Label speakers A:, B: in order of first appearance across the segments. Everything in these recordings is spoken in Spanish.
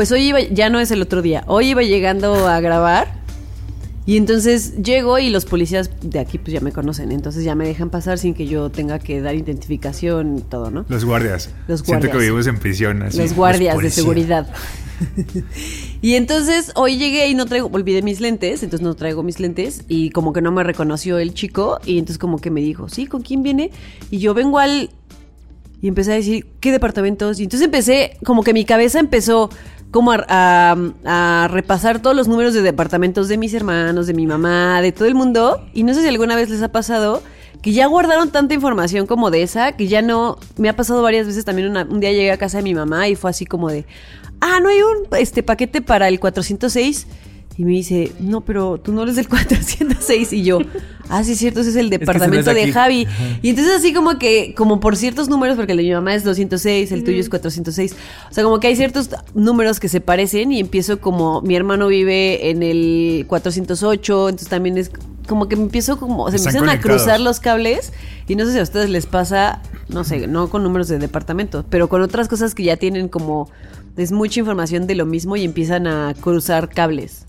A: Pues hoy iba, ya no es el otro día, hoy iba llegando a grabar y entonces llego y los policías de aquí pues ya me conocen, entonces ya me dejan pasar sin que yo tenga que dar identificación y todo, ¿no?
B: Los guardias.
A: Los
B: Siento
A: guardias.
B: que vivimos en prisión. Así.
A: los guardias de seguridad. y entonces hoy llegué y no traigo, olvidé mis lentes, entonces no traigo mis lentes y como que no me reconoció el chico y entonces como que me dijo, sí, ¿con quién viene? Y yo vengo al... Y empecé a decir, ¿qué departamentos? Y entonces empecé, como que mi cabeza empezó como a, a- repasar todos los números de departamentos de mis hermanos, de mi mamá, de todo el mundo. Y no sé si alguna vez les ha pasado que ya guardaron tanta información como de esa, que ya no... Me ha pasado varias veces también, una- un día llegué a casa de mi mamá y fue así como de, ah, no hay un este, paquete para el 406. Y me dice, no, pero tú no eres del 406. Y yo, ah, sí, es cierto, ese es el
C: que ese no
A: departamento
C: es
A: de. Javi. Y entonces así como que, como por ciertos números, porque el de mi mamá es 206, el tuyo es 406. O sea, como que hay ciertos números que se parecen y empiezo como, mi hermano vive en el 408, entonces también es como que me empiezo como, se me empiezan a cruzar los cables y no sé si a ustedes les pasa, no sé, no con números de departamento, pero con otras cosas que ya tienen como, es mucha información de lo mismo y empiezan a cruzar cables.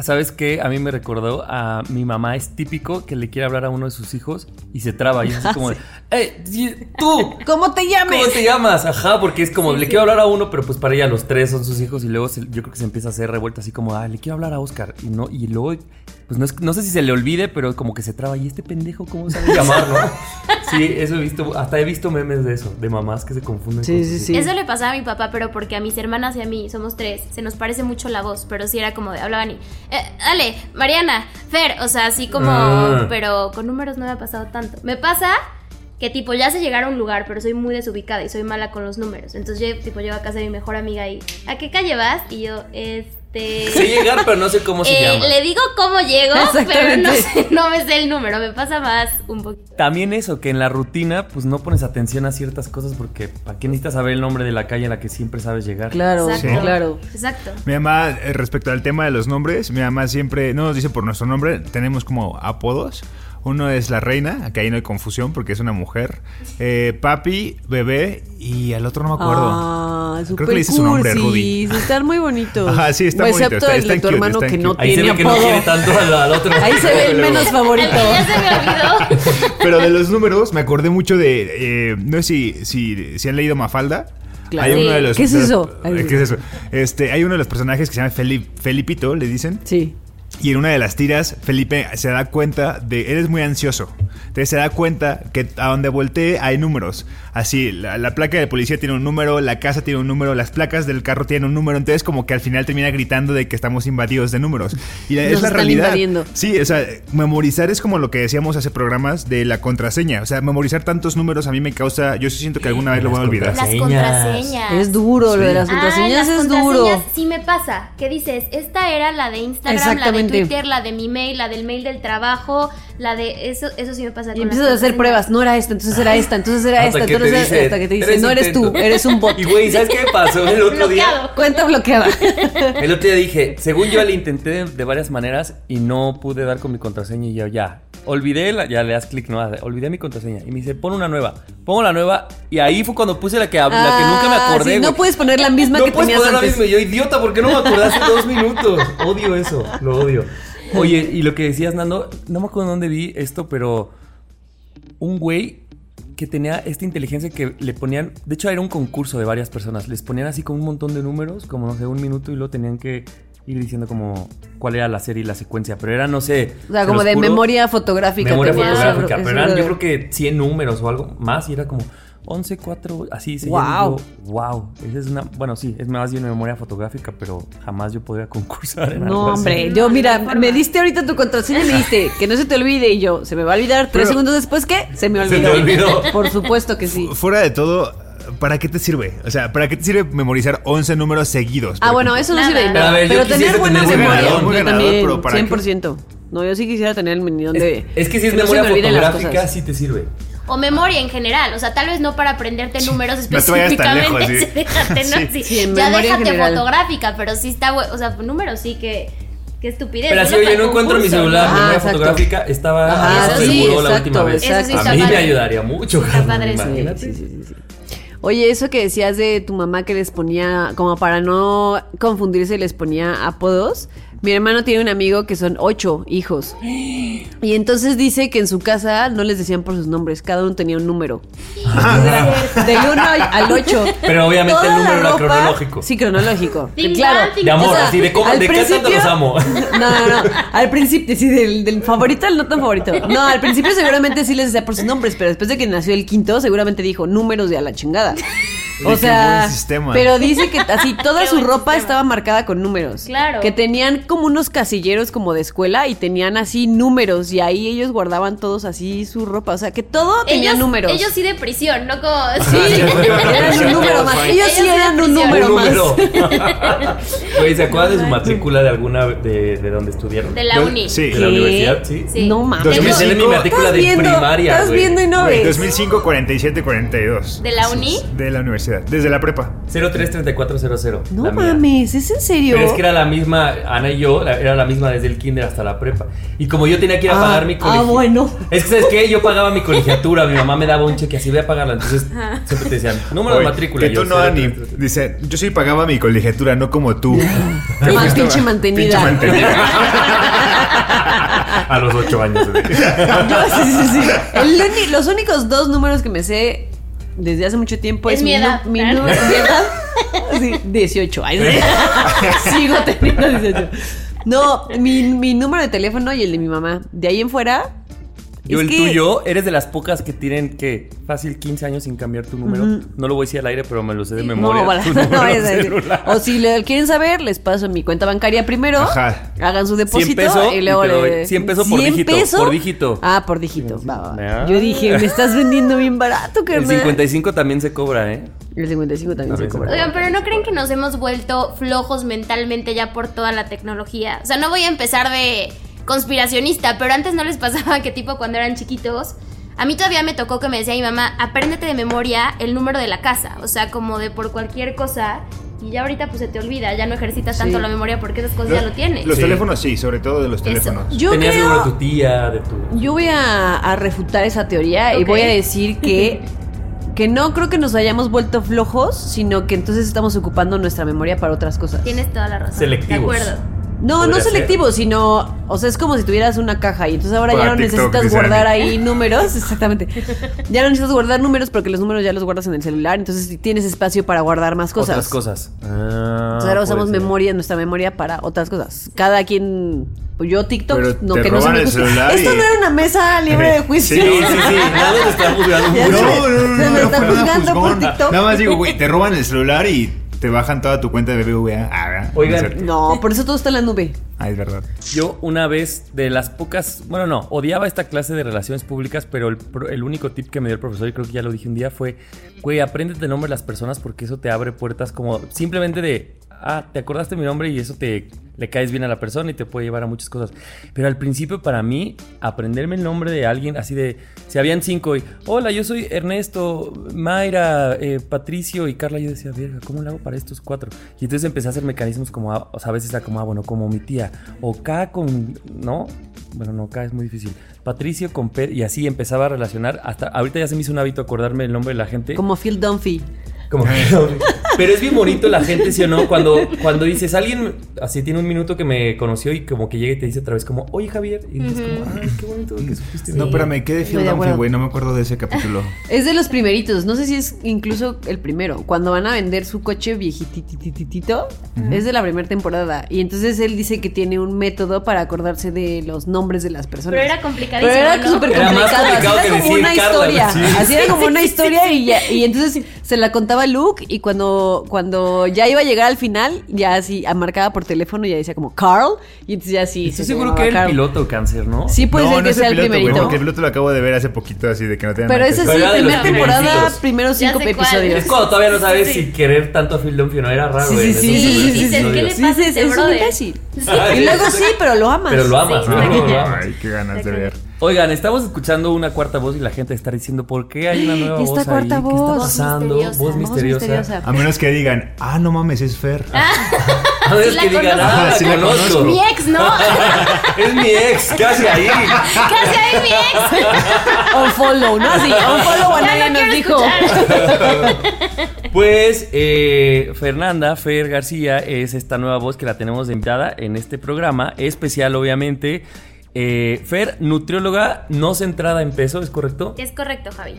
C: ¿Sabes qué? A mí me recordó a mi mamá. Es típico que le quiere hablar a uno de sus hijos y se traba. Y es así como ¡Eh! ¡Tú!
A: ¿Cómo te llames?
C: ¿Cómo te llamas? Ajá, porque es como, le quiero hablar a uno, pero pues para ella los tres son sus hijos y luego se- yo creo que se empieza a hacer revuelta así como, ah, le quiero hablar a Oscar. Y no, y luego, pues no, es- no sé si se le olvide, pero como que se traba. ¿Y este pendejo cómo sabe llamarlo? sí, eso he visto, hasta he visto memes de eso, de mamás que se confunden.
A: Sí,
C: con
A: sí, sí.
D: Eso le pasaba a mi papá, pero porque a mis hermanas y a mí, somos tres, se nos parece mucho la voz, pero sí era como de, hablaban y, eh, dale, Mariana, Fer, o sea, así como,
C: Ah.
D: pero con números no me ha pasado tanto. Me pasa que tipo, ya sé llegar a un lugar, pero soy muy desubicada y soy mala con los números. Entonces yo tipo llego a casa de mi mejor amiga y, ¿a qué calle vas? Y yo, este...
C: Sé llegar, pero no sé cómo se
D: eh,
C: llama.
D: le digo cómo llego, pero no, sé, no me sé el número, me pasa más un poquito.
C: También eso, que en la rutina pues no pones atención a ciertas cosas porque ¿para qué necesitas saber el nombre de la calle a la que siempre sabes llegar?
A: Claro,
D: Exacto.
A: claro.
D: Exacto.
B: Mi mamá, eh, respecto al tema de los nombres, mi mamá siempre no nos dice por nuestro nombre, tenemos como apodos. Uno es la reina, que ahí no hay confusión porque es una mujer. Eh, papi, bebé y al otro no me acuerdo.
A: Ah,
B: Creo que le dice su nombre, Rudy.
A: Están muy bonitos.
B: Ajá, sí, está bonito,
A: Excepto
B: está-
A: el
B: está
A: de tu
B: cute,
A: hermano que no.
C: Ahí se
A: tiene
C: ve que no quiere tanto al, al otro.
A: Ahí se ve el menos favorito.
D: Ya se me olvidó.
B: Pero de los números me acordé mucho de, eh, no sé si, si, si han leído Mafalda.
A: Claro.
B: Hay uno de los,
A: ¿Qué es
B: de los-
A: eso?
B: eh, ¿Qué es eso? Este, hay uno de los personajes que se llama Felip- Felipito, le dicen.
A: Sí.
B: Y en una de las tiras, Felipe se da cuenta de. Eres muy ansioso. Entonces se da cuenta que a donde voltee hay números. Así, la, la placa de policía tiene un número, la casa tiene un número, las placas del carro tienen un número. Entonces, como que al final termina gritando de que estamos invadidos de números. Y
A: Nos
B: es la
A: están
B: realidad.
A: invadiendo.
B: Sí, o sea, memorizar es como lo que decíamos hace programas de la contraseña. O sea, memorizar tantos números a mí me causa. Yo sí siento que alguna vez lo voy a olvidar.
D: Las
C: Contraseñas.
A: Es duro, lo de las
D: Ah,
A: contraseñas
D: las
A: es
D: contraseñas
A: duro.
D: Sí me pasa. ¿Qué dices? Esta era la de Instagram, la de
A: Exactamente.
D: Twitter, la de mi mail, la del mail del trabajo, la de eso, eso sí me pasa.
A: Y
D: con
A: empiezas a hacer pruebas. No era esta, entonces era esta, entonces era
C: Hasta
A: esta.
C: que
A: entonces
C: dice,
A: hasta que te dice,
C: "Eres
A: no eres tú,
C: intento".
A: eres un bot.
C: Y güey, ¿sabes qué pasó el otro día?
D: Bloqueado.
A: Cuenta bloqueada.
C: El otro día dije, según yo le intenté de, de varias maneras y no pude dar con mi contraseña y yo ya. Olvidé, la, ya le das clic, no, olvidé mi contraseña. Y me dice, pon una nueva. Pongo la nueva y ahí fue cuando puse la que, la que nunca me
A: Ah,
C: acordé.
A: sí, no puedes poner la misma
C: no
A: que
C: puedes
A: tenías
C: poner la
A: antes.
C: misma. Y Yo, idiota, ¿por qué no me acordé hace dos minutos? Odio eso, lo odio. Oye, y lo que decías, Nando, no me acuerdo dónde vi esto, pero un güey que tenía esta inteligencia que le ponían, de hecho era un concurso de varias personas, les ponían así con un montón de números, como no sé, un minuto y luego tenían que ir diciendo como cuál era la serie y la secuencia, pero era, no sé...
A: O sea,
C: se
A: como de
C: juro,
A: memoria fotográfica.
C: Memoria
A: tenía
C: fotográfica, pero eran yo creo que 100 números o algo más y era como 11, 4, así se
A: Guau.
C: wow. Esa es una, bueno, sí, es más bien memoria fotográfica, pero jamás yo podría concursar en algo
A: No, hombre, yo mira, me diste ahorita tu contraseña y me dijiste que no se te olvide y yo, se me va a olvidar tres
B: Pero-
A: segundos después, ¿qué? Se me
C: Se
A: olvidó.
C: te olvidó.
A: Por supuesto que sí.
B: Fuera de todo, ¿para qué te sirve? O sea, ¿para qué te sirve memorizar 11 números seguidos?
A: Ah, bueno, eso no sirve
D: Pero,
C: a ver, yo
A: Pero tener buena memoria, yo
B: ganador,
A: también,
B: pero ¿para qué?
A: 100%. No, yo sí quisiera tener el minidón de...
C: Es, es que si es
A: no se
C: memoria
A: me las
C: fotográfica, sí te sirve.
D: O memoria en general, o sea, tal vez no para aprenderte números
B: No te vayas tan
D: específicamente,
B: lejos, sí.
D: déjate, ¿no?
B: Sí.
D: Sí.
A: Sí,
D: ya déjate
A: general.
D: fotográfica, pero sí está, o sea, números sí que, que estupidez.
C: Pero así, oye,
D: para
C: no encuentro mi celular,
D: ¿no?
A: Ah,
C: memoria
A: exacto.
C: fotográfica, estaba
A: Ajá,
C: eso
D: sí,
C: seguro la
A: exacto,
C: última vez.
A: exacto.
D: Eso sí
C: a mí me
D: padre.
C: ayudaría mucho,
D: Está padre, sí.
C: imagínate.
A: Sí, sí, sí, sí. Oye, eso que decías de tu mamá que les ponía, como para no confundirse, les ponía apodos. Mi hermano tiene un amigo que son ocho hijos. Y entonces dice que en su casa no les decían por sus nombres, cada uno tenía un número. Del 1 al 8.
C: Pero obviamente el número era cronológico.
A: Sí, cronológico. Claro.
C: De amor,
A: O sea,
C: así de cómo,
A: al
C: de qué tanto los amo.
A: No, no, no. Al principio, sí, del, del favorito al no tan favorito. No, al principio seguramente sí les decía por sus nombres, pero después de que nació el quinto, seguramente dijo números de a la chingada. O sea,
B: sistema.
A: pero dice que así toda su ropa
D: sistema.
A: estaba marcada con números.
D: Claro.
A: Que tenían como unos casilleros como de escuela y tenían así números y ahí ellos guardaban todos así su ropa. O sea, que todo tenía números.
D: Ellos sí de prisión, no como...
A: Sí, eran un número más. Ellos sí eran un número
C: Un
A: más.
C: número. Güey, ¿se acuerdan de su matrícula de alguna de, de donde estudiaron?
D: De la
B: Yo-
D: uni.
B: sí.
C: ¿De la universidad? Sí.
D: Sí.
A: No mames.
C: Esa es mi matrícula
A: Estás
C: de
A: viendo,
C: primaria,
A: Estás
C: güey.
A: viendo y no ves.
B: 2005, 47, 42.
D: ¿De la uni?
B: De la universidad, desde la prepa.
C: 033400.
A: No mames, ¿es en serio?
C: Pero es que era la misma, Ana y yo, la- era la misma desde el kinder hasta la prepa. Y como yo tenía que ir a
A: Ah,
C: pagar mi
A: ah,
C: colegiatura.
A: bueno.
C: Es que, ¿sabes qué? Yo pagaba mi colegiatura, mi mamá me daba un cheque así, voy a pagarla. Entonces, siempre te decían, número de matrícula.
B: Que
C: yo,
B: tú no, Ani.
C: 033400.
B: Dice, yo sí pagaba mi colegiatura, no como tú.
A: Más pinche mantenida.
B: Pinche mantenida.
C: A los ocho años. güey.
A: Yo, sí, sí, sí. El los únicos dos números que me sé desde hace mucho tiempo
D: Es
A: es,
D: mi edad,
A: mi
D: claro.
A: nu- mi edad. Sí, 18. Ay, sí. Sigo teniendo 18. No, mi, mi número de teléfono y el de mi mamá. De ahí en fuera.
C: Yo,
A: es
C: el
A: que-
C: tuyo, eres de las pocas que tienen que fácil 15 años sin cambiar tu número. No lo voy a decir al aire, pero me lo sé de memoria.
A: No, para- no
C: celular.
A: O si le quieren saber, les paso mi cuenta bancaria primero.
B: Ajá.
A: Hagan su
C: 100
A: depósito
C: pesos
A: y
C: y
A: luego
C: te
A: le
C: doy 100 pesos por dígito, por dígito.
A: Ah, por dígito. va, va.
C: Ah.
A: Yo dije, me estás vendiendo bien barato,
C: El
A: carnal.
C: 55 también se cobra, ¿eh?
A: El 55 también
C: También se
A: cobra.
D: Oigan, pero ¿no creen que nos hemos vuelto flojos mentalmente ya por toda la tecnología? O sea, no voy a empezar de conspiracionista, pero antes no les pasaba que tipo cuando eran chiquitos, a mí todavía me tocó que me decía mi mamá, apréndete de memoria el número de la casa, o sea, como de por cualquier cosa, y ya ahorita pues se te olvida, ya no ejercitas tanto
A: Sí.
D: la memoria porque esas cosas ya lo tienes.
B: Los
C: Sí.
B: teléfonos sí, sobre todo de los
D: Eso.
B: teléfonos.
A: Yo
C: Tenías
A: creo-
C: el número de tu tía, de tu...
A: Yo voy a, a refutar esa teoría y voy a decir que, que no creo que nos hayamos vuelto flojos, sino que entonces estamos ocupando nuestra memoria para otras cosas.
D: Tienes toda la razón.
C: Selectivos.
D: De acuerdo.
A: No, no
C: ser.
A: selectivo, sino, o sea, es como si tuvieras una caja y entonces ahora
B: Para
A: ya no
B: TikTok,
A: necesitas guardar ahí números, exactamente. Ya no necesitas guardar números porque los números ya los guardas en el celular, entonces tienes espacio para guardar más cosas.
C: Otras cosas. Ah,
A: Entonces ahora usamos
C: ser.
A: memoria, nuestra memoria para otras cosas. Cada quien, pues yo TikTok,
B: Pero
A: no
B: te
A: que no se me
B: el
A: gusta.
B: celular
A: Esto
B: y-
A: no era una mesa libre de juicio.
C: Sí, sí, sí. Nada te está juzgando.
B: No, no, no,
A: Se me
B: no
A: está juzgando por. TikTok.
B: Nada más digo, güey, te roban el celular y te bajan toda tu cuenta de BBVA. Ah.
C: Oigan.
B: No.
A: No, por eso todo está en la nube.
B: Ah, es verdad.
C: Yo una vez de las pocas, bueno no, odiaba esta clase de relaciones públicas, pero el único tip que me dio el profesor, y creo que ya lo dije un día, fue, güey, apréndete el nombre de las personas porque eso te abre puertas como simplemente de, ah, te acordaste mi nombre y eso te le caes bien a la persona y te puede llevar a muchas cosas. Pero al principio para mí, aprenderme el nombre de alguien así de, si habían cinco y, hola, yo soy Ernesto, Mayra, eh, Patricio y Carla, yo decía, verga, ¿cómo le hago para estos cuatro? Y entonces empecé a hacer mecanismos como, ah, o sea, a veces era como, ah, bueno, como mi tía, o K con, ¿no? Bueno, no, K es muy difícil. Patricio con y así empezaba a relacionar, hasta ahorita ya se me hizo un hábito acordarme el nombre de la gente.
A: Como Phil Dunphy.
C: Como Pero es bien bonito la gente, ¿sí o no? Cuando, cuando dices, alguien así tiene un minuto que me conoció y como que llega y te dice otra vez como, oye Javier. Y dices como, ay, qué bonito que supiste.
B: No, espérame, ¿qué de Philadelphia,
A: acuerdo.
B: güey? No me acuerdo de ese capítulo.
A: Es de los primeritos, no sé si es incluso el primero. Cuando van a vender su coche viejitititito, es de la primera temporada. Y entonces él dice que tiene un método para acordarse de los nombres de las personas.
D: Pero era complicadísimo,
A: Pero era
D: ¿no?
A: súper
C: Era más
A: complicado. Así era
C: que
A: como
C: decir
A: una
C: Carla,
A: historia.
C: sí.
A: Así era como una historia y, ya- y entonces se la contaba Luke y cuando, cuando ya iba a llegar al final, ya así marcaba por teléfono y ya decía como Carl. Y entonces ya sí.
C: Estoy
A: se
C: seguro que era el piloto cáncer, ¿no?
A: Sí, puede
B: no,
A: ser
B: no
A: que
B: es
A: sea el
B: piloto, güey,
A: primerito.
B: porque el piloto lo acabo de ver hace poquito, así de que no tiene
A: Pero
B: nada
A: ese
B: que
A: es
C: Pero
A: sí, primera temporada, primeros cinco episodios.
C: Es cuando todavía no sabes
D: Sí.
C: si querer tanto a Phil Dunphy no era raro,
A: Sí,
C: güey.
A: sí, sí.
D: ¿qué le pasa a
A: es,
D: este
A: es un
D: brother?
A: imbécil.
C: Ay,
A: Y luego
C: sí.
A: pero lo amas.
C: Pero lo amas, ¿no?
B: Ay, qué ganas de ver.
C: Oigan, estamos escuchando una cuarta voz y la gente está diciendo, ¿por qué hay una nueva
A: esta
C: voz
A: cuarta
C: ahí? ¿Qué está
A: Voz
C: pasando?
D: misteriosa.
C: Voz misteriosa.
A: misteriosa.
B: A menos que digan, ah, no mames, es Fer.
C: A ver,
D: Sí la
C: que digan, ah, la
B: Sí la
C: conozco.
B: conozco.
D: Mi ex, ¿no?
C: es mi ex, casi ahí.
D: Casi ahí mi ex.
A: Un follow, ¿no? Así, un follow a
D: Ya
A: nadie
D: no
A: nos dijo.
C: Pues eh, Fernanda Fer García es esta nueva voz que la tenemos de invitada en este programa, especial obviamente. Eh, Fer, nutrióloga no centrada en peso, ¿es correcto?
D: Es correcto, Javi.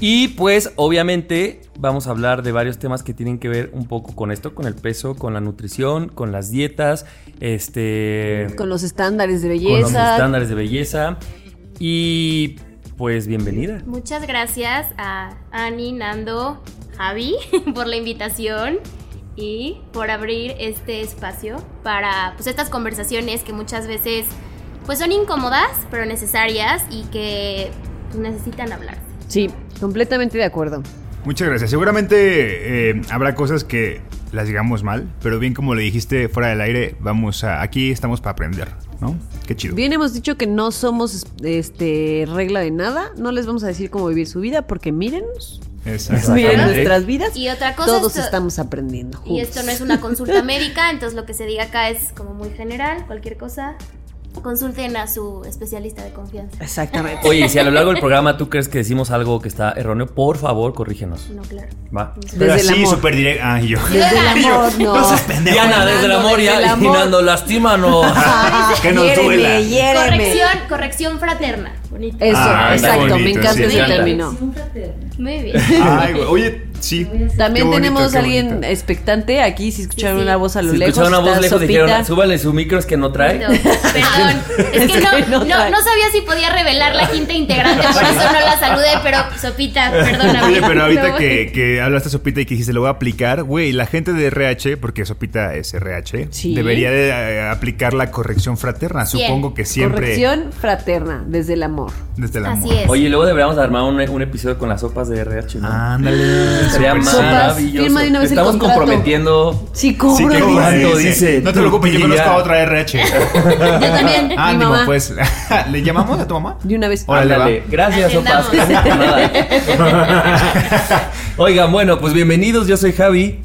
C: Y pues obviamente vamos a hablar de varios temas que tienen que ver un poco con esto, con el peso, con la nutrición, con las dietas, este,
A: Con los estándares de
C: con los
A: belleza.
C: estándares de belleza. Y pues bienvenida.
D: Muchas gracias a Ani, Nando, Javi por la invitación y por abrir este espacio para pues estas conversaciones que muchas veces pues son incómodas pero necesarias y que pues, necesitan hablar.
A: Sí, completamente de acuerdo.
B: Muchas gracias. Seguramente eh, habrá cosas que las digamos mal, pero bien como le dijiste fuera del aire, vamos a. Aquí estamos para aprender, ¿no? Qué chido.
A: Bien hemos dicho que no somos este regla de nada, no les vamos a decir cómo vivir su vida porque mírenos, miren nuestras vidas.
D: Y otra cosa
A: Todos
D: esto-
A: estamos aprendiendo.
D: Y esto no es una consulta médica, entonces lo que se diga acá es como muy general, cualquier cosa. Consulten a su especialista de confianza.
A: Exactamente.
C: Oye, si a lo largo del programa tú crees que decimos algo que está erróneo, por favor, corrígenos.
D: No, claro.
C: Va.
B: Pero
A: Desde el
B: así, súper directo. Ah, yo.
A: Desde el amor, no.
B: No seas pendejo.
C: Diana, desde el amor
A: Desde
C: ya,
A: amor.
C: imaginando, lastímanos.
A: Ah,
B: Que nos
A: hiéreme,
B: duela.
A: hiéreme.
D: Corrección, corrección fraterna. Bonito.
A: Eso,
B: Ah, está
A: exacto, me encanta
B: sí,
A: ese
C: me encanta.
A: término.
D: Muy bien.
B: Ay, güey. Oye, sí.
A: También
B: bonito,
A: tenemos a alguien
B: bonito.
A: expectante aquí, si escucharon
D: Sí, sí.
A: una voz a lo
C: Si
A: lejos.
C: escucharon una voz lejos,
A: Sopita.
C: dijeron, súbale su micro, es que no trae.
D: Perdón. Es que,
A: Es
D: no,
A: que no
D: no, no sabía si podía revelar la quinta integrante, por eso no la saludé, pero Sopita, perdóname.
B: Oye, pero ahorita
D: No.
B: que, que hablaste Sopita y que dijiste lo voy a aplicar, güey, la gente de RH, porque Sopita es RH,
A: Sí.
B: debería de eh, aplicar la corrección fraterna.
D: Bien.
B: Supongo que siempre
A: Corrección fraterna, desde el amor.
B: desde el amor.
D: Así es.
C: Oye, luego deberíamos armar un, un episodio con las sopas de RH, ¿no?
B: Ándale.
A: Sopas,
C: maravilloso.
A: firma de una vez el
C: Estamos comprometiendo.
A: Sí,
B: Sí,
A: cobro.
B: que
C: ¿Cuánto
B: dice?
C: dice?
B: No te preocupes, yo conozco a otra RH.
A: Yo también, mi
B: Ánimo,
A: mamá.
B: pues. ¿Le llamamos a tu mamá?
A: De una vez.
B: Órale.
C: Gracias, por nada. Oigan, bueno, pues bienvenidos. Yo soy Javi.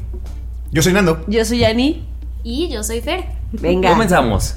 B: Yo soy Nando.
A: Yo soy Ani.
D: Y yo soy Fer.
A: Venga.
C: Comenzamos.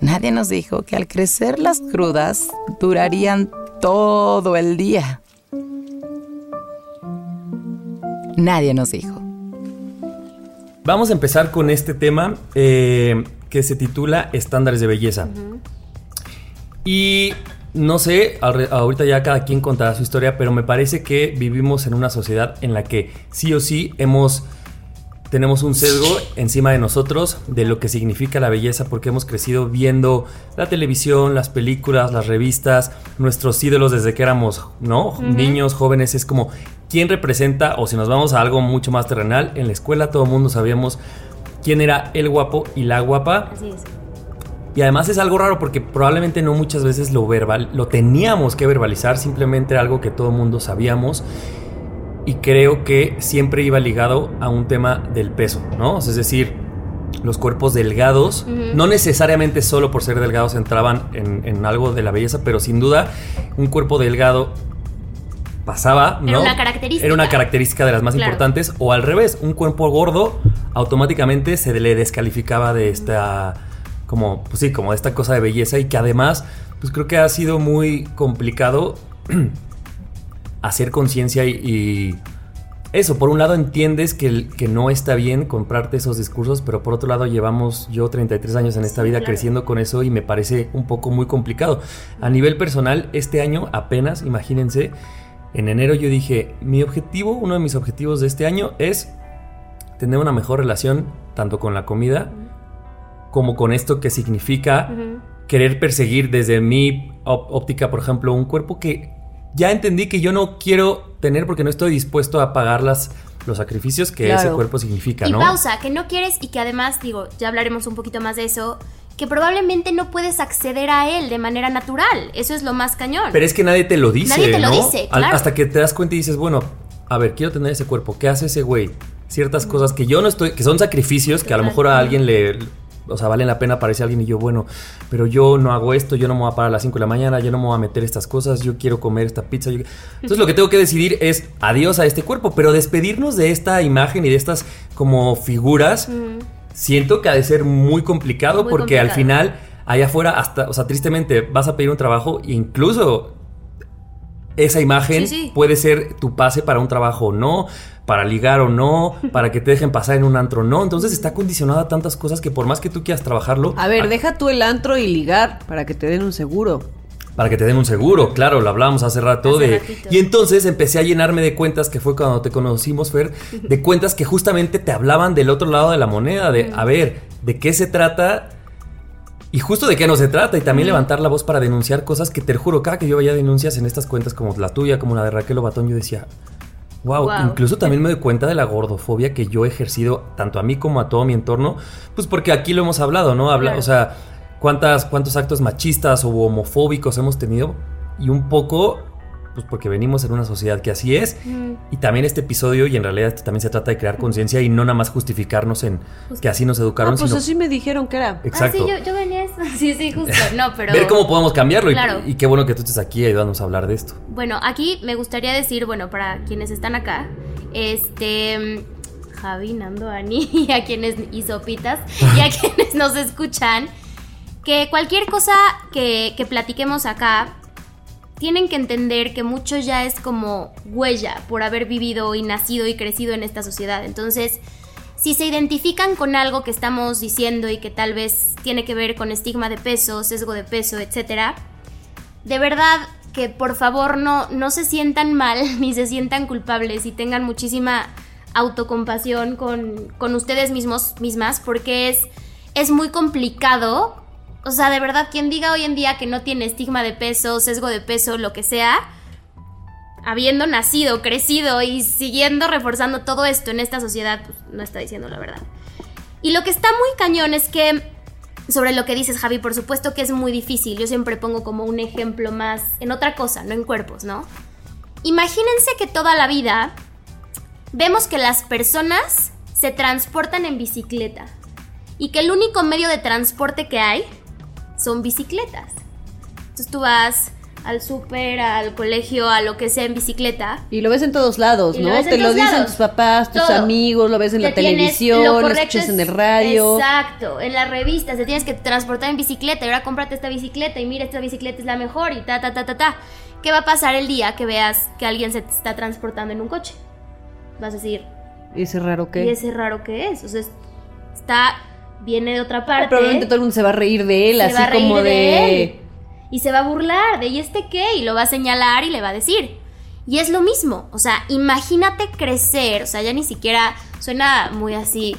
E: Nadie nos dijo que al crecer las crudas durarían todo el día. Nadie nos dijo.
C: Vamos a empezar con este tema eh, que se titula Estándares de Belleza. Y no sé, ahorita ya cada quien contará su historia, pero me parece que vivimos en una sociedad en la que sí o sí hemos tenemos un sesgo encima de nosotros de lo que significa la belleza porque hemos crecido viendo la televisión, las películas, las revistas, nuestros ídolos desde que éramos, ¿no? Niños, jóvenes, es como quién representa o si nos vamos a algo mucho más terrenal, en la escuela todo el mundo sabíamos quién era el guapo y la guapa
D: Así es.
C: Y además es algo raro porque probablemente no muchas veces lo verbal, lo teníamos que verbalizar, simplemente era algo que todo el mundo sabíamos. Y creo que siempre iba ligado a un tema del peso, ¿no? O sea, es decir, los cuerpos delgados, no necesariamente solo por ser delgados entraban en, en algo de la belleza, pero sin duda un cuerpo delgado pasaba, ¿no?
D: Era una característica.
C: Era una característica de las más
D: Claro.
C: importantes. O al revés, un cuerpo gordo automáticamente se le descalificaba de esta, como, pues sí, como de esta cosa de belleza y que además, pues creo que ha sido muy complicado hacer conciencia y, y eso, por un lado entiendes que, que no está bien comprarte esos discursos, pero por otro lado llevamos yo 33 años en esta vida
D: claro.
C: creciendo con eso y me parece un poco muy complicado. A nivel personal, este año apenas, imagínense, en enero yo dije, mi objetivo, uno de mis objetivos de este año es tener una mejor relación tanto con la comida como con esto que significa querer perseguir desde mi óptica, por ejemplo, un cuerpo que ya entendí que yo no quiero tener porque no estoy dispuesto a pagar las, los sacrificios que ese cuerpo significa,
D: Y
C: ¿no?
D: pausa, que no quieres y que además, digo, ya hablaremos un poquito más de eso, que probablemente no puedes acceder a él de manera natural. Eso es lo más cañón.
C: Pero es que nadie te lo dice,
D: Nadie te lo dice,
C: Al-
D: claro.
C: Hasta que te das cuenta y dices, bueno, a ver, quiero tener ese cuerpo. ¿Qué hace ese güey? Ciertas cosas que yo no estoy, que son sacrificios que a lo mejor a alguien le, o sea, valen la pena para ese alguien y yo, bueno, pero yo no hago esto, yo no me voy a parar a las 5 de la mañana, yo no me voy a meter estas cosas, yo quiero comer esta pizza. yo- Entonces lo que tengo que decidir es adiós a este cuerpo, pero despedirnos de esta imagen y de estas como figuras. Siento que ha de ser muy complicado
D: Muy
C: porque al final allá afuera hasta, o sea, tristemente vas a pedir un trabajo e incluso esa imagen
D: Sí, sí.
C: puede ser tu pase para un trabajo o no, para ligar o no, para que te dejen pasar en un antro o no. Entonces está condicionada a tantas cosas que por más que tú quieras trabajarlo,
A: A ver,
C: a-
A: deja tú el antro y ligar para que te den un seguro.
C: para que te den un seguro, claro, lo hablábamos hace rato
D: Hace
C: de
D: ratito.
C: y entonces empecé a llenarme de cuentas que fue cuando te conocimos Fer, de cuentas que justamente te hablaban del otro lado de la moneda, de a ver, de qué se trata y justo de qué no se trata y también levantar la voz para denunciar cosas que te juro, cada que yo veía denuncias en estas cuentas como la tuya, como la de Raquel Obatón, yo decía, Wow,
D: Wow.
C: incluso también me doy cuenta de la gordofobia que yo he ejercido tanto a mí como a todo mi entorno, pues porque aquí lo hemos hablado, ¿no? Habla,
D: Claro.
C: O sea, cuántas, cuántos actos machistas o homofóbicos hemos tenido y un poco, pues porque venimos en una sociedad que así es y también este episodio y en realidad esto también se trata de crear conciencia y no nada más justificarnos en que así nos educaron,
A: Ah, pues
C: sino
A: así me dijeron que era.
C: exacto.
D: Ah, sí, yo, yo venía a eso. Sí, sí, justo. No, pero.
C: Ver cómo podemos cambiarlo y-
D: Claro.
C: y, qué bueno que tú estés aquí ayudándonos a hablar de esto.
D: Bueno, aquí me gustaría decir, bueno, para quienes están acá, este. Javi, Nando, Ani, y a quienes y Sopitas, y a quienes nos escuchan, que cualquier cosa que, que platiquemos acá, tienen que entender que mucho ya es como huella por haber vivido y nacido y crecido en esta sociedad. Entonces, si se identifican con algo que estamos diciendo y que tal vez tiene que ver con estigma de peso, sesgo de peso, etcétera, de verdad que por favor no, no se sientan mal ni se sientan culpables y tengan muchísima autocompasión con, con ustedes mismos, mismas, porque es, es muy complicado. O sea, de verdad, quien diga hoy en día que no tiene estigma de peso, sesgo de peso, lo que sea, habiendo nacido, crecido y siguiendo reforzando todo esto en esta sociedad, pues no está diciendo la verdad. Y lo que está muy cañón es que sobre lo que dices, Javi, por supuesto que es muy difícil. Yo siempre pongo como un ejemplo más en otra cosa, no en cuerpos, ¿no? Imagínense que toda la vida vemos que las personas se transportan en bicicleta y que el único medio de transporte que hay son bicicletas. Entonces tú vas al súper, al colegio, a lo que sea en bicicleta.
A: Y lo ves en todos lados,
D: lo
A: ¿no?
D: ves en
A: Te lo dicen
D: lados.
A: tus papás, tus
D: Todo.
A: amigos, lo ves en la
D: Te
A: televisión,
D: lo
A: lo escuchas en el radio.
D: Exacto, en las revistas te tienes que transportar en bicicleta y ahora cómprate esta bicicleta y mira, esta bicicleta es la mejor y ta, ta, ta, ta, ta. ¿Qué va a pasar el día que veas que alguien se está transportando en un coche? Vas a decir,
A: ¿Y ese raro qué?
D: ¿y ese raro que es? O sea, es- está, viene de otra parte.
A: Probablemente todo el mundo se va a reír de él,
D: se
A: así
D: va a reír
A: como de...
D: de él. Y se va a burlar de, ¿y este qué? Y lo va a señalar y le va a decir. Y es lo mismo, o sea, imagínate crecer, o sea, ya ni siquiera suena muy así,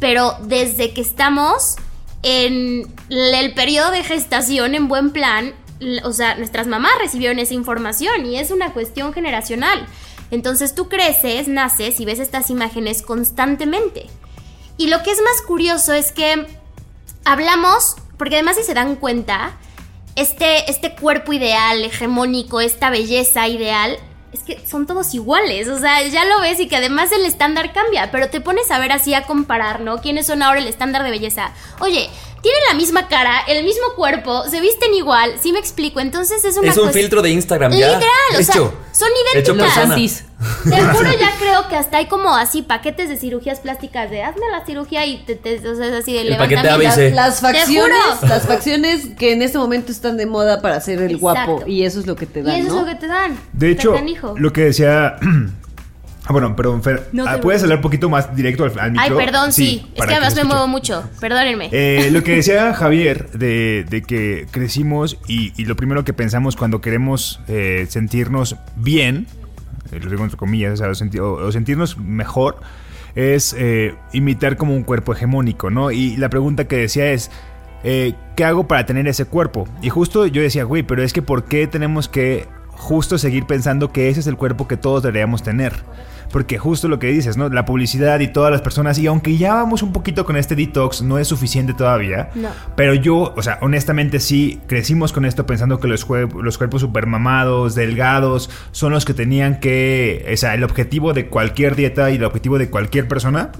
D: pero desde que estamos en el periodo de gestación en buen plan, o sea, nuestras mamás recibieron esa información y es una cuestión generacional. Entonces tú creces, naces y ves estas imágenes constantemente. Y lo que es más curioso es que hablamos porque además si se dan cuenta, este, este cuerpo ideal, hegemónico, esta belleza ideal, es que son todos iguales, o sea, ya lo ves y que además el estándar cambia, pero te pones a ver así a comparar, ¿no? ¿Quiénes son ahora el estándar de belleza? Oye, tienen la misma cara, el mismo cuerpo, se visten igual, ¿sí me explico? Entonces es una
C: Es un filtro de Instagram ya.
D: Literal, o sea,
C: Hecho.
D: son
C: Hecho
D: idénticas.
C: persona.
D: Te juro, ya creo que hasta hay como así paquetes de cirugías plásticas de hazme la cirugía y te, te- o sea, es así de
C: y. C.
A: Las
D: Te
A: facciones,
D: juro.
A: las facciones que en este momento están de moda para ser el
D: Exacto.
A: guapo y eso es lo que te
D: Y
A: dan,
D: eso
A: ¿no?
D: es lo que te dan.
B: De hecho,
D: canijo.
B: lo que decía. Ah, bueno, perdón, Fer.
D: No
B: ah, ¿Puedes hablar un poquito más directo al, al
D: Ay, perdón, sí. Es que además me muevo mucho. Perdónenme.
B: Eh, lo que decía Javier de, de que crecimos y, y lo primero que pensamos cuando queremos eh, sentirnos bien, lo digo entre comillas, o, sea, o sentirnos mejor, es eh, imitar como un cuerpo hegemónico, ¿no? Y la pregunta que decía es, eh, ¿qué hago para tener ese cuerpo? Y justo yo decía, güey, pero es que ¿por qué tenemos que justo seguir pensando que ese es el cuerpo que todos deberíamos tener? Porque justo lo que dices, ¿no? La publicidad y todas las personas, y aunque ya vamos un poquito con este detox, no es suficiente todavía.
D: No.
B: Pero yo, o sea, honestamente sí, crecimos con esto pensando que los, los cuerpos super mamados, delgados, son los que tenían que, o sea, el objetivo de cualquier dieta y el objetivo de cualquier persona.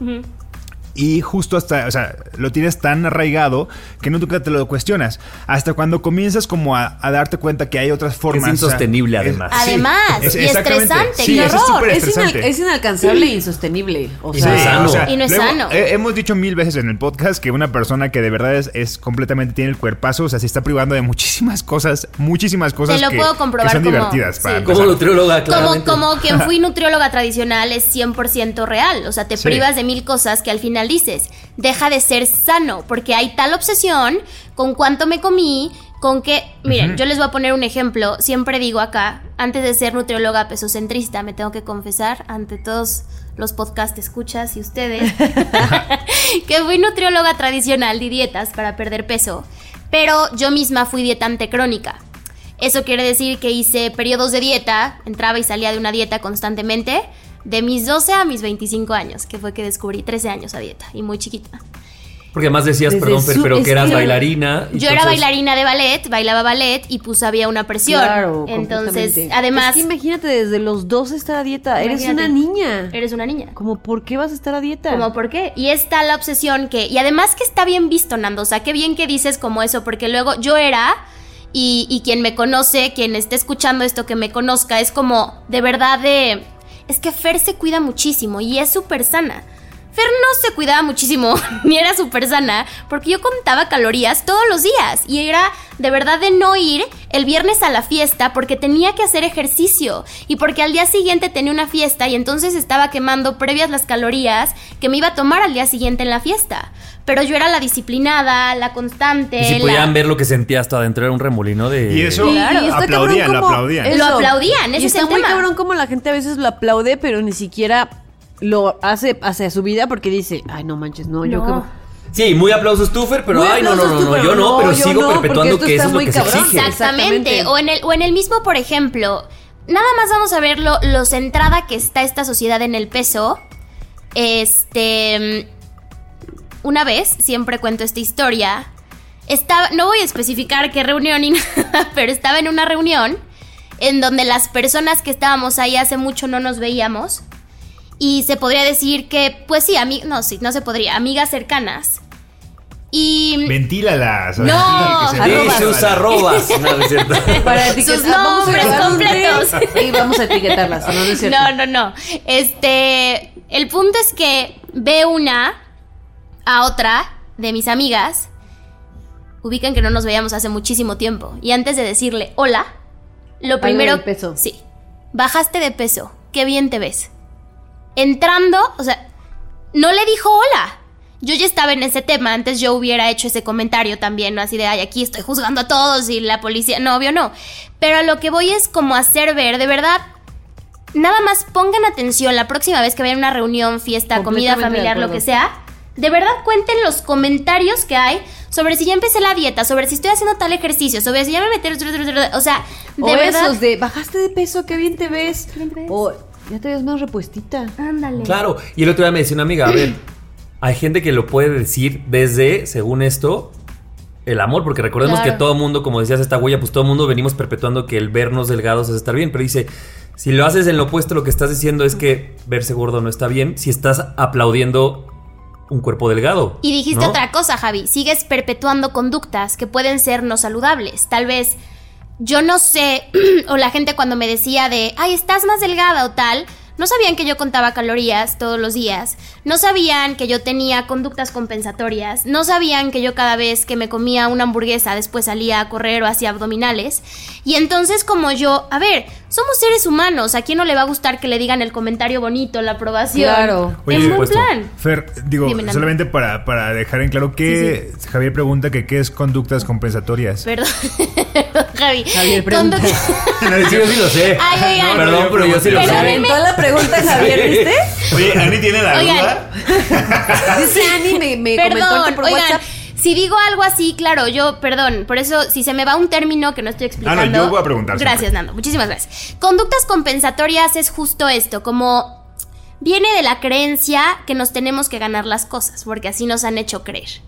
B: Y justo hasta, o sea, lo tienes tan arraigado que nunca te lo cuestionas. Hasta cuando comienzas como a, a darte cuenta que hay otras formas. o sea,
C: insostenible, además.
D: Además, y estresante,
B: Sí,
D: qué
B: es
D: horror.
A: Es,
B: estresante.
A: es inalcanzable e insostenible. O
C: Y
A: sea,
C: no es sano.
D: Y no es
B: luego,
D: sano.
B: eh, hemos dicho mil veces en el podcast que una persona que de verdad es, es completamente tiene el cuerpazo, o sea, se está privando de muchísimas cosas, muchísimas cosas
D: lo
B: que,
D: puedo comprobar
B: que son
D: como-
B: divertidas. Para
D: sí.
C: Como nutrióloga,
D: Como,
C: claramente.
D: como quien fui nutrióloga tradicional es 100% real. O sea, te
B: Sí.
D: privas de mil cosas que al final dices, deja de ser sano, porque hay tal obsesión con cuánto me comí, con que... Miren, yo les voy a poner un ejemplo. Siempre digo acá, antes de ser nutrióloga pesocentrista, me tengo que confesar ante todos los podcast escuchas y ustedes, que fui nutrióloga tradicional de dietas para perder peso, pero yo misma fui dietante crónica. Eso quiere decir que hice periodos de dieta, entraba y salía de una dieta constantemente, de mis 12 a mis 25 años, que fue que descubrí 13 años a dieta y muy chiquita.
C: Porque además decías,
A: Desde
C: perdón, pero que eras bailarina.
D: Yo era bailarina de ballet, bailaba ballet y pues había una presión.
A: Claro,
D: Entonces, además,
A: Es que imagínate desde los dos estar a dieta. Eres una niña.
D: eres una niña.
A: Como, ¿por qué vas a estar a dieta?
D: Como por qué. Y está la obsesión que. Y además que está bien visto, Nando. O sea, qué bien que dices como eso. Porque luego yo era. Y, y quien me conoce, quien esté escuchando esto que me conozca, es como de verdad de. Es que Fer se cuida muchísimo y es súper sana. Fer no se cuidaba muchísimo, ni era súper sana, porque yo contaba calorías todos los días. Y era de verdad de no ir el viernes a la fiesta porque tenía que hacer ejercicio. Y porque al día siguiente tenía una fiesta y entonces estaba quemando previas las calorías que me iba a tomar al día siguiente en la fiesta. Pero yo era la disciplinada, la constante.
C: Y si
D: la-
C: podían ver lo que sentías tú adentro, era un remolino de.
B: Y eso
D: Claro.
B: aplaudían, lo aplaudían.
A: eso.
D: Lo aplaudían, ese
A: y
D: es
A: está
D: el
A: muy
D: tema.
A: cabrón como la gente a veces lo aplaude, pero ni siquiera lo hace hacia su vida porque dice, ay, no manches, no, yo
D: No.
A: como...
C: Sí, muy aplausos tú, Fer, pero
A: Muy
C: ay, no, no, no, no,
A: pero
C: yo no, pero
A: yo
C: sigo
A: no, porque
C: perpetuando
A: esto
C: que eso es lo
A: muy
C: que se
A: cabrón.
C: exige.
D: Exactamente.
A: Exactamente.
D: O en, el, o en el mismo, por ejemplo, nada más vamos a ver lo, lo centrada que está esta sociedad en el peso. Este. Una vez, siempre cuento esta historia. Estaba, no voy a especificar qué reunión ni nada, pero estaba en una reunión en donde las personas que estábamos ahí hace mucho no nos veíamos. Y se podría decir que, pues sí, no, sí, no se podría, amigas cercanas. Y.
B: Ventílalas.
D: No,
C: Sí, sus arrobas. No, no es cierto.
A: Para etiquetar,
D: Sus nombres completos.
A: Y vamos a etiquetarlas, no, no es cierto.
D: No, no, no. Este, el punto es que ve una a otra de mis amigas. Ubican que no nos veíamos hace muchísimo tiempo. Y antes de decirle hola, lo primero.
A: peso.
D: Sí. Bajaste de peso. Qué bien te ves. Entrando, o sea, no le dijo hola. Yo ya estaba en ese tema, antes yo hubiera hecho ese comentario también, ¿no? Así de, ay, aquí estoy juzgando a todos y la policía, no, obvio no. Pero a lo que voy es como hacer ver, de verdad, nada más pongan atención la próxima vez que vayan a una reunión, fiesta, comida familiar, lo que sea. De verdad cuenten los comentarios que hay sobre si ya empecé la dieta, sobre si estoy haciendo tal ejercicio, sobre si ya me metí... O sea, de
A: o
D: verdad...
A: esos de, bajaste de peso, qué bien te ves.
D: bien te ves.
A: O ya te ves más repuestita.
D: Ándale.
C: Claro, y el otro día me decía una amiga, a ver, hay gente que lo puede decir desde, según esto, el amor, porque recordemos
D: Claro.
C: que todo mundo, como decías esta huella, pues todo mundo venimos perpetuando que el vernos delgados es estar bien, pero dice, si lo haces en lo opuesto, lo que estás diciendo es que verse gordo no está bien, si estás aplaudiendo un cuerpo delgado.
D: Y dijiste
C: ¿no?
D: otra cosa, Javi. Sigues perpetuando conductas que pueden ser no saludables. Tal vez yo no sé, o la gente cuando me decía de, ay, estás más delgada o tal, no sabían que yo contaba calorías todos los días, no sabían que yo tenía conductas compensatorias, no sabían que yo cada vez que me comía una hamburguesa después salía a correr o hacía abdominales. Y entonces como yo, a ver, somos seres humanos, ¿a quién no le va a gustar que le digan el comentario bonito, la aprobación?
A: Claro.
B: Oye, por
D: buen plan.
B: Fer, digo,
D: Dime,
B: solamente para, para dejar en claro que Javier pregunta que qué es conductas compensatorias.
D: Perdón, Javi.
A: Javier pregunta.
C: Sí, yo sí lo sé.
D: Ay, oigan.
C: Perdón, pero yo sí lo
D: Pero
C: sé.
A: Aventó la pregunta Javier, ¿viste?
B: Oye, Ani tiene la
D: Oigan.
B: duda.
A: Dice Ani, me, me comentó
D: Perdón,
A: por
D: oigan,
A: WhatsApp.
D: si digo algo así, claro, yo, perdón, por eso, si se me va un término que no estoy explicando.
B: Ah, no, yo voy a preguntar
D: Gracias,
B: siempre.
D: Nando, muchísimas gracias. Conductas compensatorias es justo esto, como viene de la creencia que nos tenemos que ganar las cosas, porque así nos han hecho creer.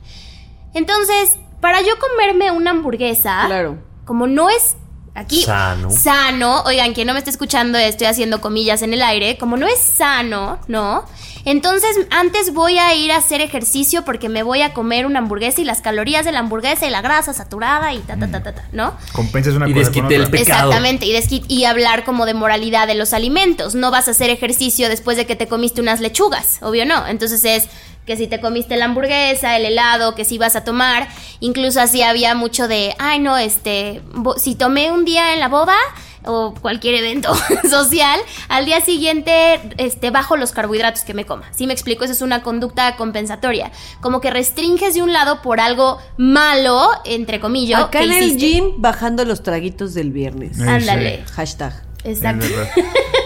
D: Entonces, para yo comerme una hamburguesa,
A: Claro.
D: Como no es aquí
C: Sano.
D: sano, oigan, quien no me está escuchando, estoy haciendo comillas en el aire, como no es sano, ¿no? Entonces, antes voy a ir a hacer ejercicio porque me voy a comer una hamburguesa y las calorías de la hamburguesa y la grasa saturada y ta ta ta ta, ta ¿no?
B: Compensas una
C: Y
B: cosa con
C: desquite el
B: otra.
C: pe- Pecado.
D: Exactamente, y, desqui- y hablar como de moralidad de los alimentos. No vas a hacer ejercicio después de que te comiste unas lechugas, obvio no. Entonces es que si te comiste la hamburguesa, el helado, que si vas a tomar, incluso así había mucho de, ay no, este, si tomé un día en la boda o cualquier evento social, al día siguiente este, bajo los carbohidratos que me coma. ¿Sí me explico? Esa es una conducta compensatoria. Como que restringes de un lado por algo malo, entre comillas.
A: Acá
D: que
A: en el gym bajando los traguitos del viernes.
D: Ándale.
A: Hashtag.
D: Exacto.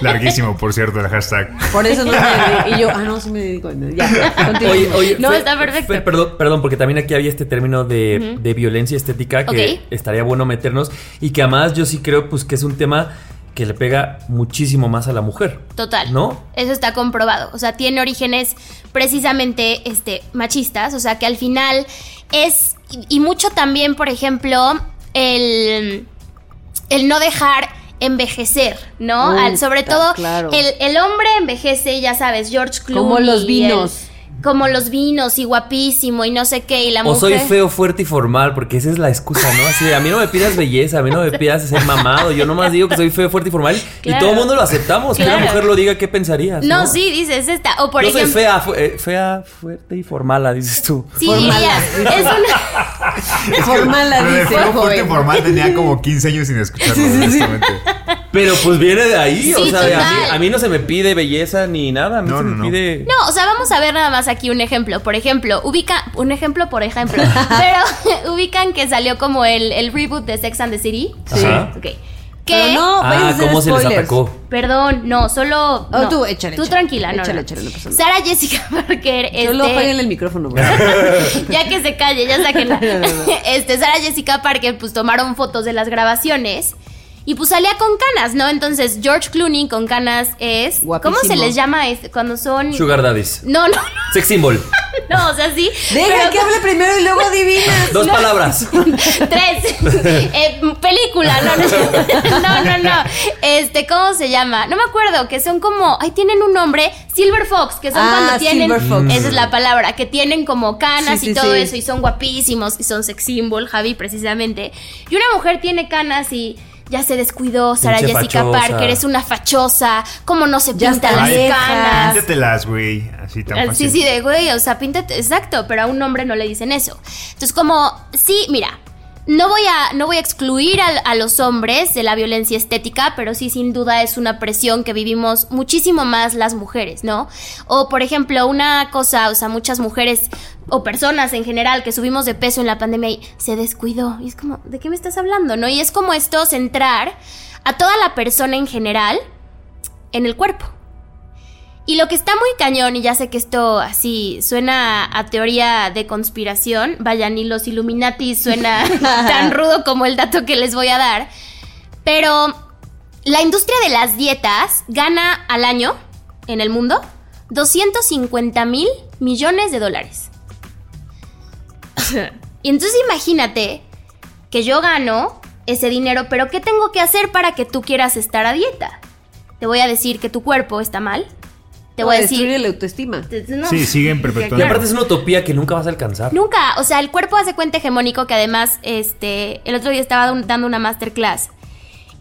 B: Larguísimo, por cierto, el hashtag.
A: Por eso no me dedico. Y yo, ah, no, sí me dedico. Ya.
C: Oye, oye,
D: No, está perfecto.
C: Perdón, perdón, porque también aquí había este término de, de violencia estética que estaría bueno meternos y que además yo sí creo pues que es un tema que le pega muchísimo más a la mujer.
D: Total.
C: ¿No?
D: Eso está comprobado. O sea, tiene orígenes precisamente este, machistas. O sea, que al final es. Y, y mucho también, por ejemplo, el. El no dejar envejecer, ¿no? Al- sobre todo,
A: claro.
D: el, el hombre envejece, ya sabes, George Clooney.
A: Como los vinos.
D: el- como los vinos y guapísimo y no sé qué. Y la
C: O soy
D: mujer.
C: feo, fuerte y formal, porque esa es la excusa, ¿no? Así de, a mí no me pidas belleza, a mí no me pidas ser mamado, yo nomás digo que soy feo, fuerte y formal y todo el mundo lo aceptamos. Que una mujer lo diga, ¿qué pensarías?
D: No, sí, dices esta. O por
C: yo
D: ejemplo.
C: soy fea, fu- eh, fea, fuerte y formala, dices tú.
D: Sí,
A: Formala.
D: dirías. Es una.
A: Formal la
B: Pero de
A: dice,
B: feo, fuerte,
A: joven.
B: formal tenía como 15 años sin escucharlo, honestamente.
C: Pero pues viene de ahí, o
D: Sí,
C: sea, de a, mí, a mí no se me pide belleza ni nada, a mí
B: No,
C: se
B: no,
C: me
B: no.
C: pide...
D: No, o sea, vamos a ver nada más aquí un ejemplo. Por ejemplo, ubica. Un ejemplo, por ejemplo. pero ubican que salió como el, el reboot de Sex and the City.
C: Sí. Ajá.
D: Ok.
A: Pero
D: Que.
A: no,
C: Ah, cómo se les atacó.
D: Perdón, no, solo.
A: Oh,
D: no.
A: tú, échale,
D: Tú
A: échale.
D: tranquila, no.
A: Échale,
D: no.
A: échale, no pasa nada.
D: Sara Jessica Parker.
A: Solo
D: este,
A: apaguen el micrófono, güey.
D: ya que se calle, ya sáquenla. este, Sara Jessica Parker, pues tomaron fotos de las grabaciones. Y pues salía con canas, ¿no? Entonces, George Clooney con canas es. ¿Cómo se les llama este? cuando son.
C: Sugar daddies.
D: No, no,
C: Sex symbol.
D: no, o sea, sí.
A: Deja
D: pero-
A: que hable primero y luego adivinas.
C: Dos palabras.
D: Tres. Eh, película, no, no, no, no, no. Este, ¿cómo se llama? No me acuerdo, que son como, ay, tienen un nombre, Silver Fox, que son
A: Ah,
D: cuando tienen,
A: Silver Fox.
D: esa es la palabra, que tienen como canas
A: Sí, sí,
D: y todo
A: sí.
D: eso y son guapísimos y son sex symbol, Javi, precisamente. Y una mujer tiene canas y ya se descuidó, Sara
C: Pinche
D: Jessica
C: fachosa.
D: Parker es una fachosa, cómo no se
A: Ya
D: pinta
A: está
D: las
A: vieja.
D: canas.
B: Píntatelas, güey. Así tan
D: Ah,
B: fácil.
D: Sí, sí, de güey, o sea, píntate, exacto, pero a un hombre no le dicen eso. Entonces, como, sí, mira, no voy a, no voy a excluir a, los hombres de la violencia estética, pero sí, sin duda, es una presión que vivimos muchísimo más las mujeres, ¿no? O, por ejemplo, una cosa, o sea, muchas mujeres o personas en general que subimos de peso en la pandemia y se descuidó. Y es como, ¿de qué me estás hablando, no? Y es como esto, centrar a toda la persona en general en el cuerpo. Y lo que está muy cañón, y ya sé que esto así suena a, teoría de conspiración, vaya, ni los Illuminati suena tan rudo como el dato que les voy a dar, pero la industria de las dietas gana al año en el mundo 250 mil millones de dólares. Y entonces imagínate que yo gano ese dinero, pero ¿qué tengo que hacer para que tú quieras estar a dieta? Te voy a decir que tu cuerpo está mal. Te voy a decir...
A: destruir la autoestima.
D: No.
B: Sí, siguen
C: Y
B: perpetuando.
C: aparte es una utopía que nunca vas a alcanzar.
D: Nunca, o sea, el cuerpo hace cuenta hegemónico que además, este, el otro día estaba dando una masterclass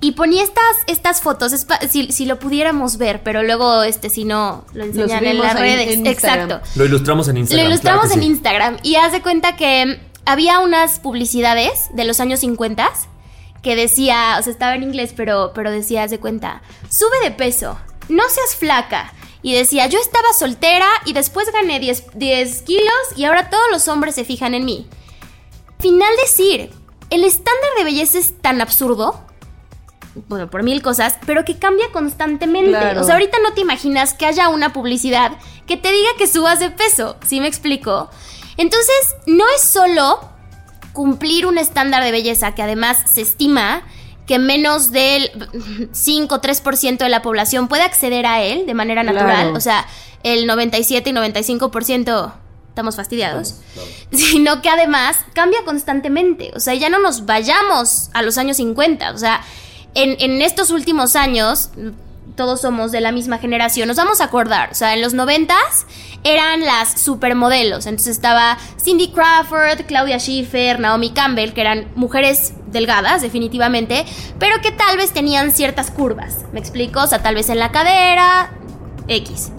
D: y ponía estas, estas fotos, es pa- si, si lo pudiéramos ver, pero luego, este, si no, lo enseñan en las redes.
A: en.
D: Exacto.
C: Lo ilustramos en Instagram.
D: Lo ilustramos
C: claro
D: en
C: sí.
D: Instagram y haz de cuenta que mm, había unas publicidades de los años 50 que decía, o sea, estaba en inglés, pero, pero decía, haz de cuenta, sube de peso, no seas flaca. Y decía, yo estaba soltera y después gané 10, 10 kilos y ahora todos los hombres se fijan en mí. Final decir, el estándar de belleza es tan absurdo, bueno, por mil cosas, pero que cambia constantemente.
A: Claro.
D: O sea, ahorita no te imaginas que haya una publicidad que te diga que subas de peso, ¿sí me explico? Entonces, no es solo cumplir un estándar de belleza que además se estima que menos del 5 o 3% de la población puede acceder a él de manera
A: Claro.
D: natural, o sea, el 97 y 95% estamos fastidiados, sino que además cambia constantemente, o sea, ya no nos vayamos a los años 50, o sea, en, en estos últimos años, todos somos de la misma generación, nos vamos a acordar, o sea, en los 90s eran las supermodelos, entonces estaba Cindy Crawford, Claudia Schiffer, Naomi Campbell, que eran mujeres delgadas, definitivamente, pero que tal vez tenían ciertas curvas, ¿me explico? O sea, tal vez en la cadera, X.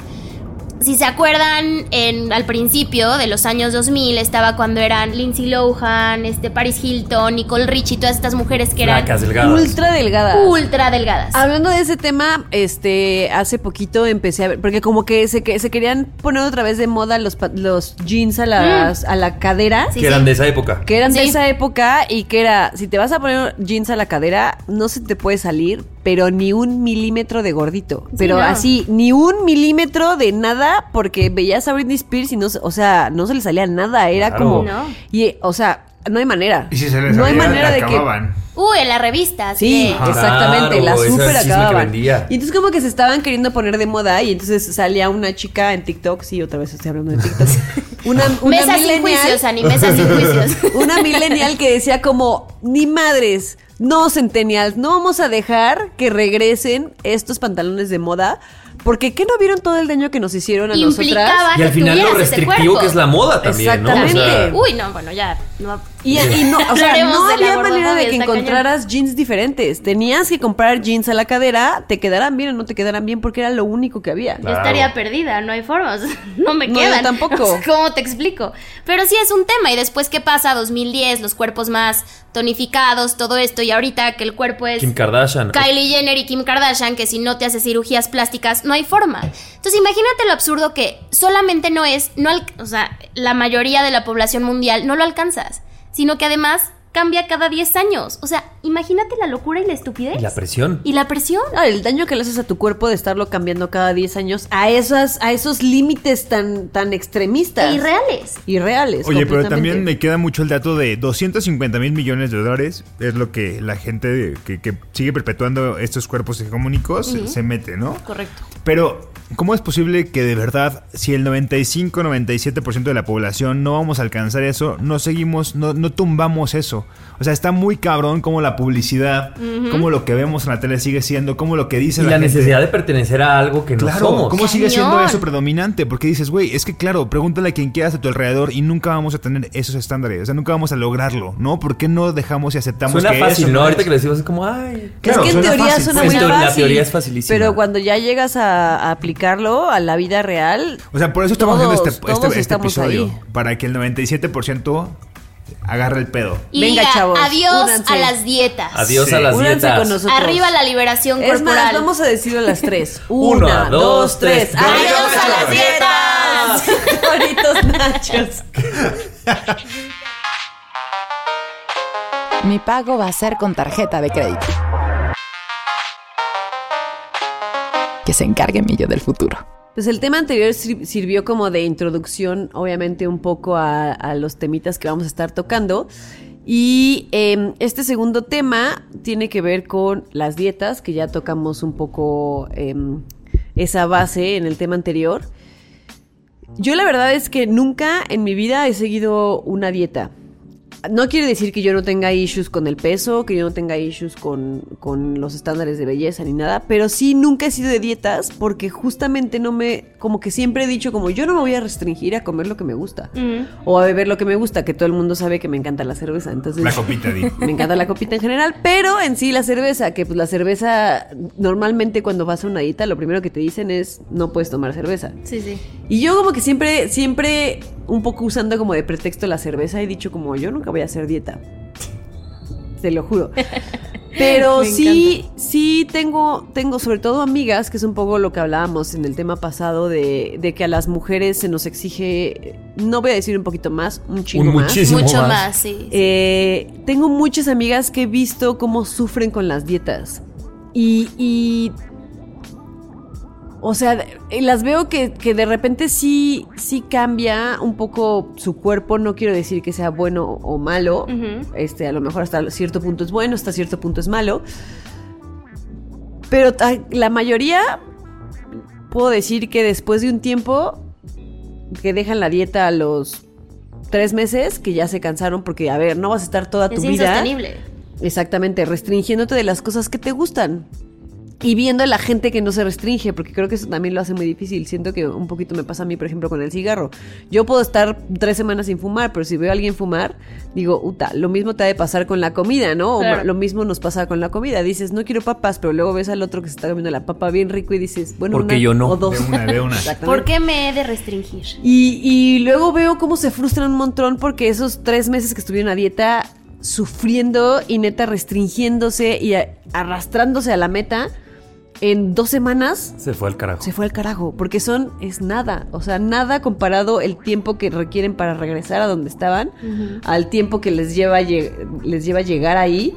D: Si se acuerdan, en, al principio de los años 2000 estaba cuando eran Lindsay Lohan, este, Paris Hilton, Nicole Richie, todas estas mujeres que eran
C: Flacas, delgadas.
A: Ultra delgada.
D: ultra delgadas.
A: Hablando de ese tema, este, hace poquito empecé a ver, porque como que se, que se querían poner otra vez de moda los, pa- los jeans a, las, a la cadera.
D: Sí,
C: que eran de esa época.
A: Que eran de
D: Sí.
A: esa época y que era, si te vas a poner jeans a la cadera, no se te puede salir, pero ni un milímetro de gordito. pero
D: no.
A: así, ni un milímetro de nada, porque veías a Britney Spears y no, se- o sea, no se le salía nada. Era
C: Claro.
A: como.
D: No.
A: Y, o sea, no hay manera.
B: Y si se les
A: no hay manera
B: la
A: de que.
B: acababan.
D: Uh, en la revista.
A: Sí,
C: Ajá.
A: exactamente, la
C: Claro, ese
A: super
C: que
A: acababan.
C: vendía.
A: Y entonces como que se estaban queriendo poner de moda y entonces salía una chica en TikTok, sí, otra vez estoy hablando de TikTok. Una, una
D: Mesa sin juicios, Ani, mesa sin juicios.
A: una millennial que decía como, ni madres, no centennials, no vamos a dejar que regresen estos pantalones de moda, porque ¿qué no vieron todo el daño que nos hicieron a
D: Implicaba
A: nosotras?
C: Y al final lo restrictivo que es la moda también, ¿no? O sea,
A: Exactamente.
D: Uy, no, bueno, ya. No,
A: Y, y no, o sea,
D: Hablaremos
A: no había manera de que encontraras jeans diferentes. Tenías que comprar jeans a la cadera, te quedaran bien o no te quedaran bien porque era lo único que había.
D: Yo
C: Claro.
D: estaría perdida, no hay forma, o sea, no me
A: No, yo
D: quedan.
A: tampoco.
D: ¿Cómo te explico? Pero sí es un tema. Y después, ¿qué pasa? 2010, los cuerpos más tonificados, todo esto. Y ahorita que el cuerpo es
C: Kim Kardashian.
D: Kylie Jenner y Kim Kardashian, que si no te hace cirugías plásticas, no hay forma. Entonces, imagínate lo absurdo que solamente no es, no al- o sea, la mayoría de la población mundial no lo alcanzas, sino que además cambia cada 10 años. O sea, imagínate la locura y la estupidez.
C: Y la presión.
D: Y la presión.
A: Ah, el daño que le haces a tu cuerpo de estarlo cambiando cada 10 años a esas, a esos límites tan, tan extremistas.
D: E irreales.
A: Irreales.
B: Oye, pero también me queda mucho el dato de 250 mil millones de dólares. Es lo que la gente que, que sigue perpetuando estos cuerpos hegemónicos se- se mete, ¿no?
D: Correcto.
B: Pero, ¿cómo es posible que de verdad, si el 95-97% de la población no vamos a alcanzar eso, no seguimos, no, no tumbamos eso? O sea, está muy cabrón como la publicidad, como lo que vemos en la tele sigue siendo, como lo que dice
C: Y
B: la,
C: la
B: gente.
C: necesidad de pertenecer a algo que no
B: Claro,
C: somos.
B: ¿cómo sigue siendo eso predominante? Porque dices, güey, es que claro, pregúntale a quien quieras a tu alrededor y nunca vamos a tener esos estándares, o sea, nunca vamos a lograrlo, ¿no? ¿Por qué no dejamos y aceptamos
C: Suena
B: que
C: fácil,
B: eso
C: ¿no? Ahorita que lo decimos es como, ay.
B: Claro,
A: es que en teoría
B: fácil,
A: suena
B: pues.
A: muy
C: teoría- la
A: fácil.
C: teoría es facilísima.
A: Pero cuando ya llegas a, a aplicarlo a la vida real.
B: O sea, por eso estamos
A: todos-
B: haciendo este,
A: todos
B: este- este episodio,
A: ahí.
B: para que el 97% agarre el pedo.
D: Y
A: Venga,
D: diga,
A: chavos,
D: adiós
A: únanse.
D: a las dietas.
C: Adiós
B: Sí.
C: a las
A: Únanse
C: dietas.
A: con nosotros.
D: Arriba la liberación
A: Es
D: corporal.
A: más, vamos a decirlo a las tres.
C: Una,
A: Una,
C: dos,
A: dos,
C: tres.
A: tres.
D: ¡Adiós a las dietas!
A: Doritos nachos.
E: Mi pago va a ser con tarjeta de crédito. Que se encargue mi del futuro.
A: Pues el tema anterior sir- sirvió como de introducción, obviamente, un poco a, los temitas que vamos a estar tocando. Y eh, este segundo tema tiene que ver con las dietas, que ya tocamos un poco eh, esa base en el tema anterior. Yo la verdad es que nunca en mi vida he seguido una dieta. No quiere decir que yo no tenga issues con el peso, que yo no tenga issues con, con los estándares de belleza ni nada, pero sí nunca he sido de dietas porque justamente no me, como que siempre he dicho como yo no me voy a restringir a comer lo que me gusta o a beber lo que me gusta, que todo el mundo sabe que me encanta la cerveza, entonces
B: La copita, di.
A: me encanta la copita en general, pero en sí la cerveza, que pues la cerveza normalmente cuando vas a una dieta lo primero que te dicen es no puedes tomar cerveza.
D: Sí, sí.
A: Y yo como que siempre, siempre un poco usando como de pretexto la cerveza he dicho como yo nunca voy a hacer dieta. Te lo juro. Pero sí, sí tengo, tengo sobre todo amigas, que es un poco lo que hablábamos en el tema pasado de, de que a las mujeres se nos exige, no voy a decir un poquito más, un chingo
C: Un
A: más.
C: muchísimo
D: Mucho
C: más.
D: más, sí.
A: Eh, tengo muchas amigas que he visto cómo sufren con las dietas. Y, y- o sea, eh, las veo que, que de repente sí, sí cambia un poco su cuerpo. No quiero decir que sea bueno o malo. Este, a lo mejor hasta cierto punto es bueno, hasta cierto punto es malo. Pero la mayoría puedo decir que después de un tiempo que dejan la dieta a los tres meses, que ya se cansaron porque, a ver, no vas a estar toda tu
D: Es
A: vida. Exactamente, restringiéndote de las cosas que te gustan. Y viendo a la gente que no se restringe, porque creo que eso también lo hace muy difícil. Siento que un poquito me pasa a mí, por ejemplo, con el cigarro. Yo puedo estar tres semanas sin fumar, pero si veo a alguien fumar, digo, uta, lo mismo te ha de pasar con la comida, ¿no? O lo mismo nos pasa con la comida. Dices, no quiero papas, pero luego ves al otro que se está comiendo la papa bien rico y dices, bueno,
C: Porque
A: una
C: yo no.
A: o dos.
B: De una, de una.
D: ¿Por qué me he de restringir?
A: Y, y luego veo cómo se frustran un montón porque esos tres meses que estuvieron a dieta sufriendo y neta restringiéndose y a- arrastrándose a la meta, en dos semanas
C: Se fue al carajo.
A: se fue al carajo. Porque son, es nada. O sea, nada comparado el tiempo que requieren para regresar a donde estaban al tiempo que les lleva, lle- les lleva llegar ahí.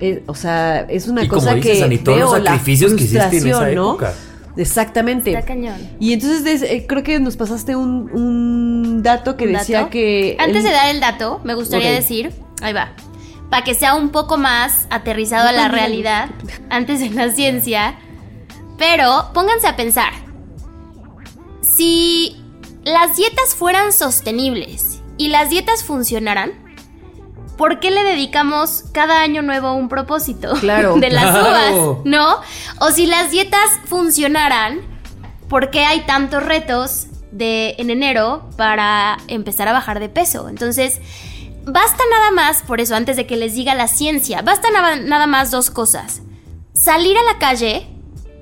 A: Eh, o sea, es una
C: Y como
A: cosa
C: dices,
A: que
C: Ani, todos
A: veo
C: los
A: la
C: sacrificios que hiciste en esa
A: frustración, ¿no?
C: época.
A: Exactamente.
D: Está cañón.
A: Y entonces des- eh, creo que nos pasaste un, un dato que
D: ¿Un
A: decía
D: dato?
A: que...
D: Antes
A: el-
D: de dar el dato, me gustaría decir, ahí va, para que sea un poco más aterrizado a la realidad, antes de la ciencia, pero pónganse a pensar, si las dietas fueran sostenibles y las dietas funcionaran, ¿por qué le dedicamos cada año nuevo un propósito
A: Claro.
D: de las
C: Claro.
D: uvas? ¿No? O si las dietas funcionaran, ¿por qué hay tantos retos de en enero para empezar a bajar de peso? Entonces, basta nada más, por eso antes de que les diga la ciencia, basta nada, nada más dos cosas. Salir a la calle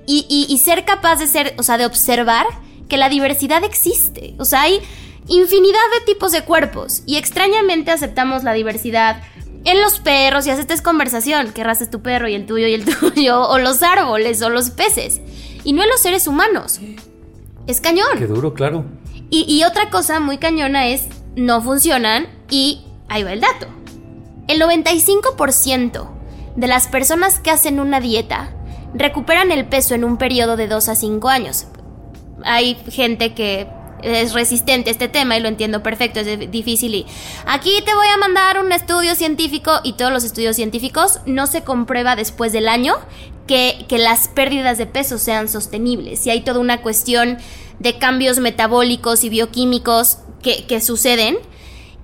D: y, y- y ser capaz de ser, o sea, de observar que la diversidad existe. O sea, hay infinidad de tipos de cuerpos y extrañamente aceptamos la diversidad en los perros y haces conversación, qué raza es tu perro y el tuyo y el tuyo, o los árboles o los peces, y no en los seres humanos. Es cañón.
C: Qué duro, claro.
D: Y, y otra cosa muy cañona es, no funcionan y ahí va el dato. El 95% de las personas que hacen una dieta recuperan el peso en un periodo de 2 a 5 años. Hay gente que es resistente a este tema y lo entiendo perfecto, es difícil y aquí te voy a mandar un estudio científico y todos los estudios científicos no se comprueba después del año que, que las pérdidas de peso sean sostenibles. Y hay toda una cuestión de cambios metabólicos y bioquímicos que, que suceden.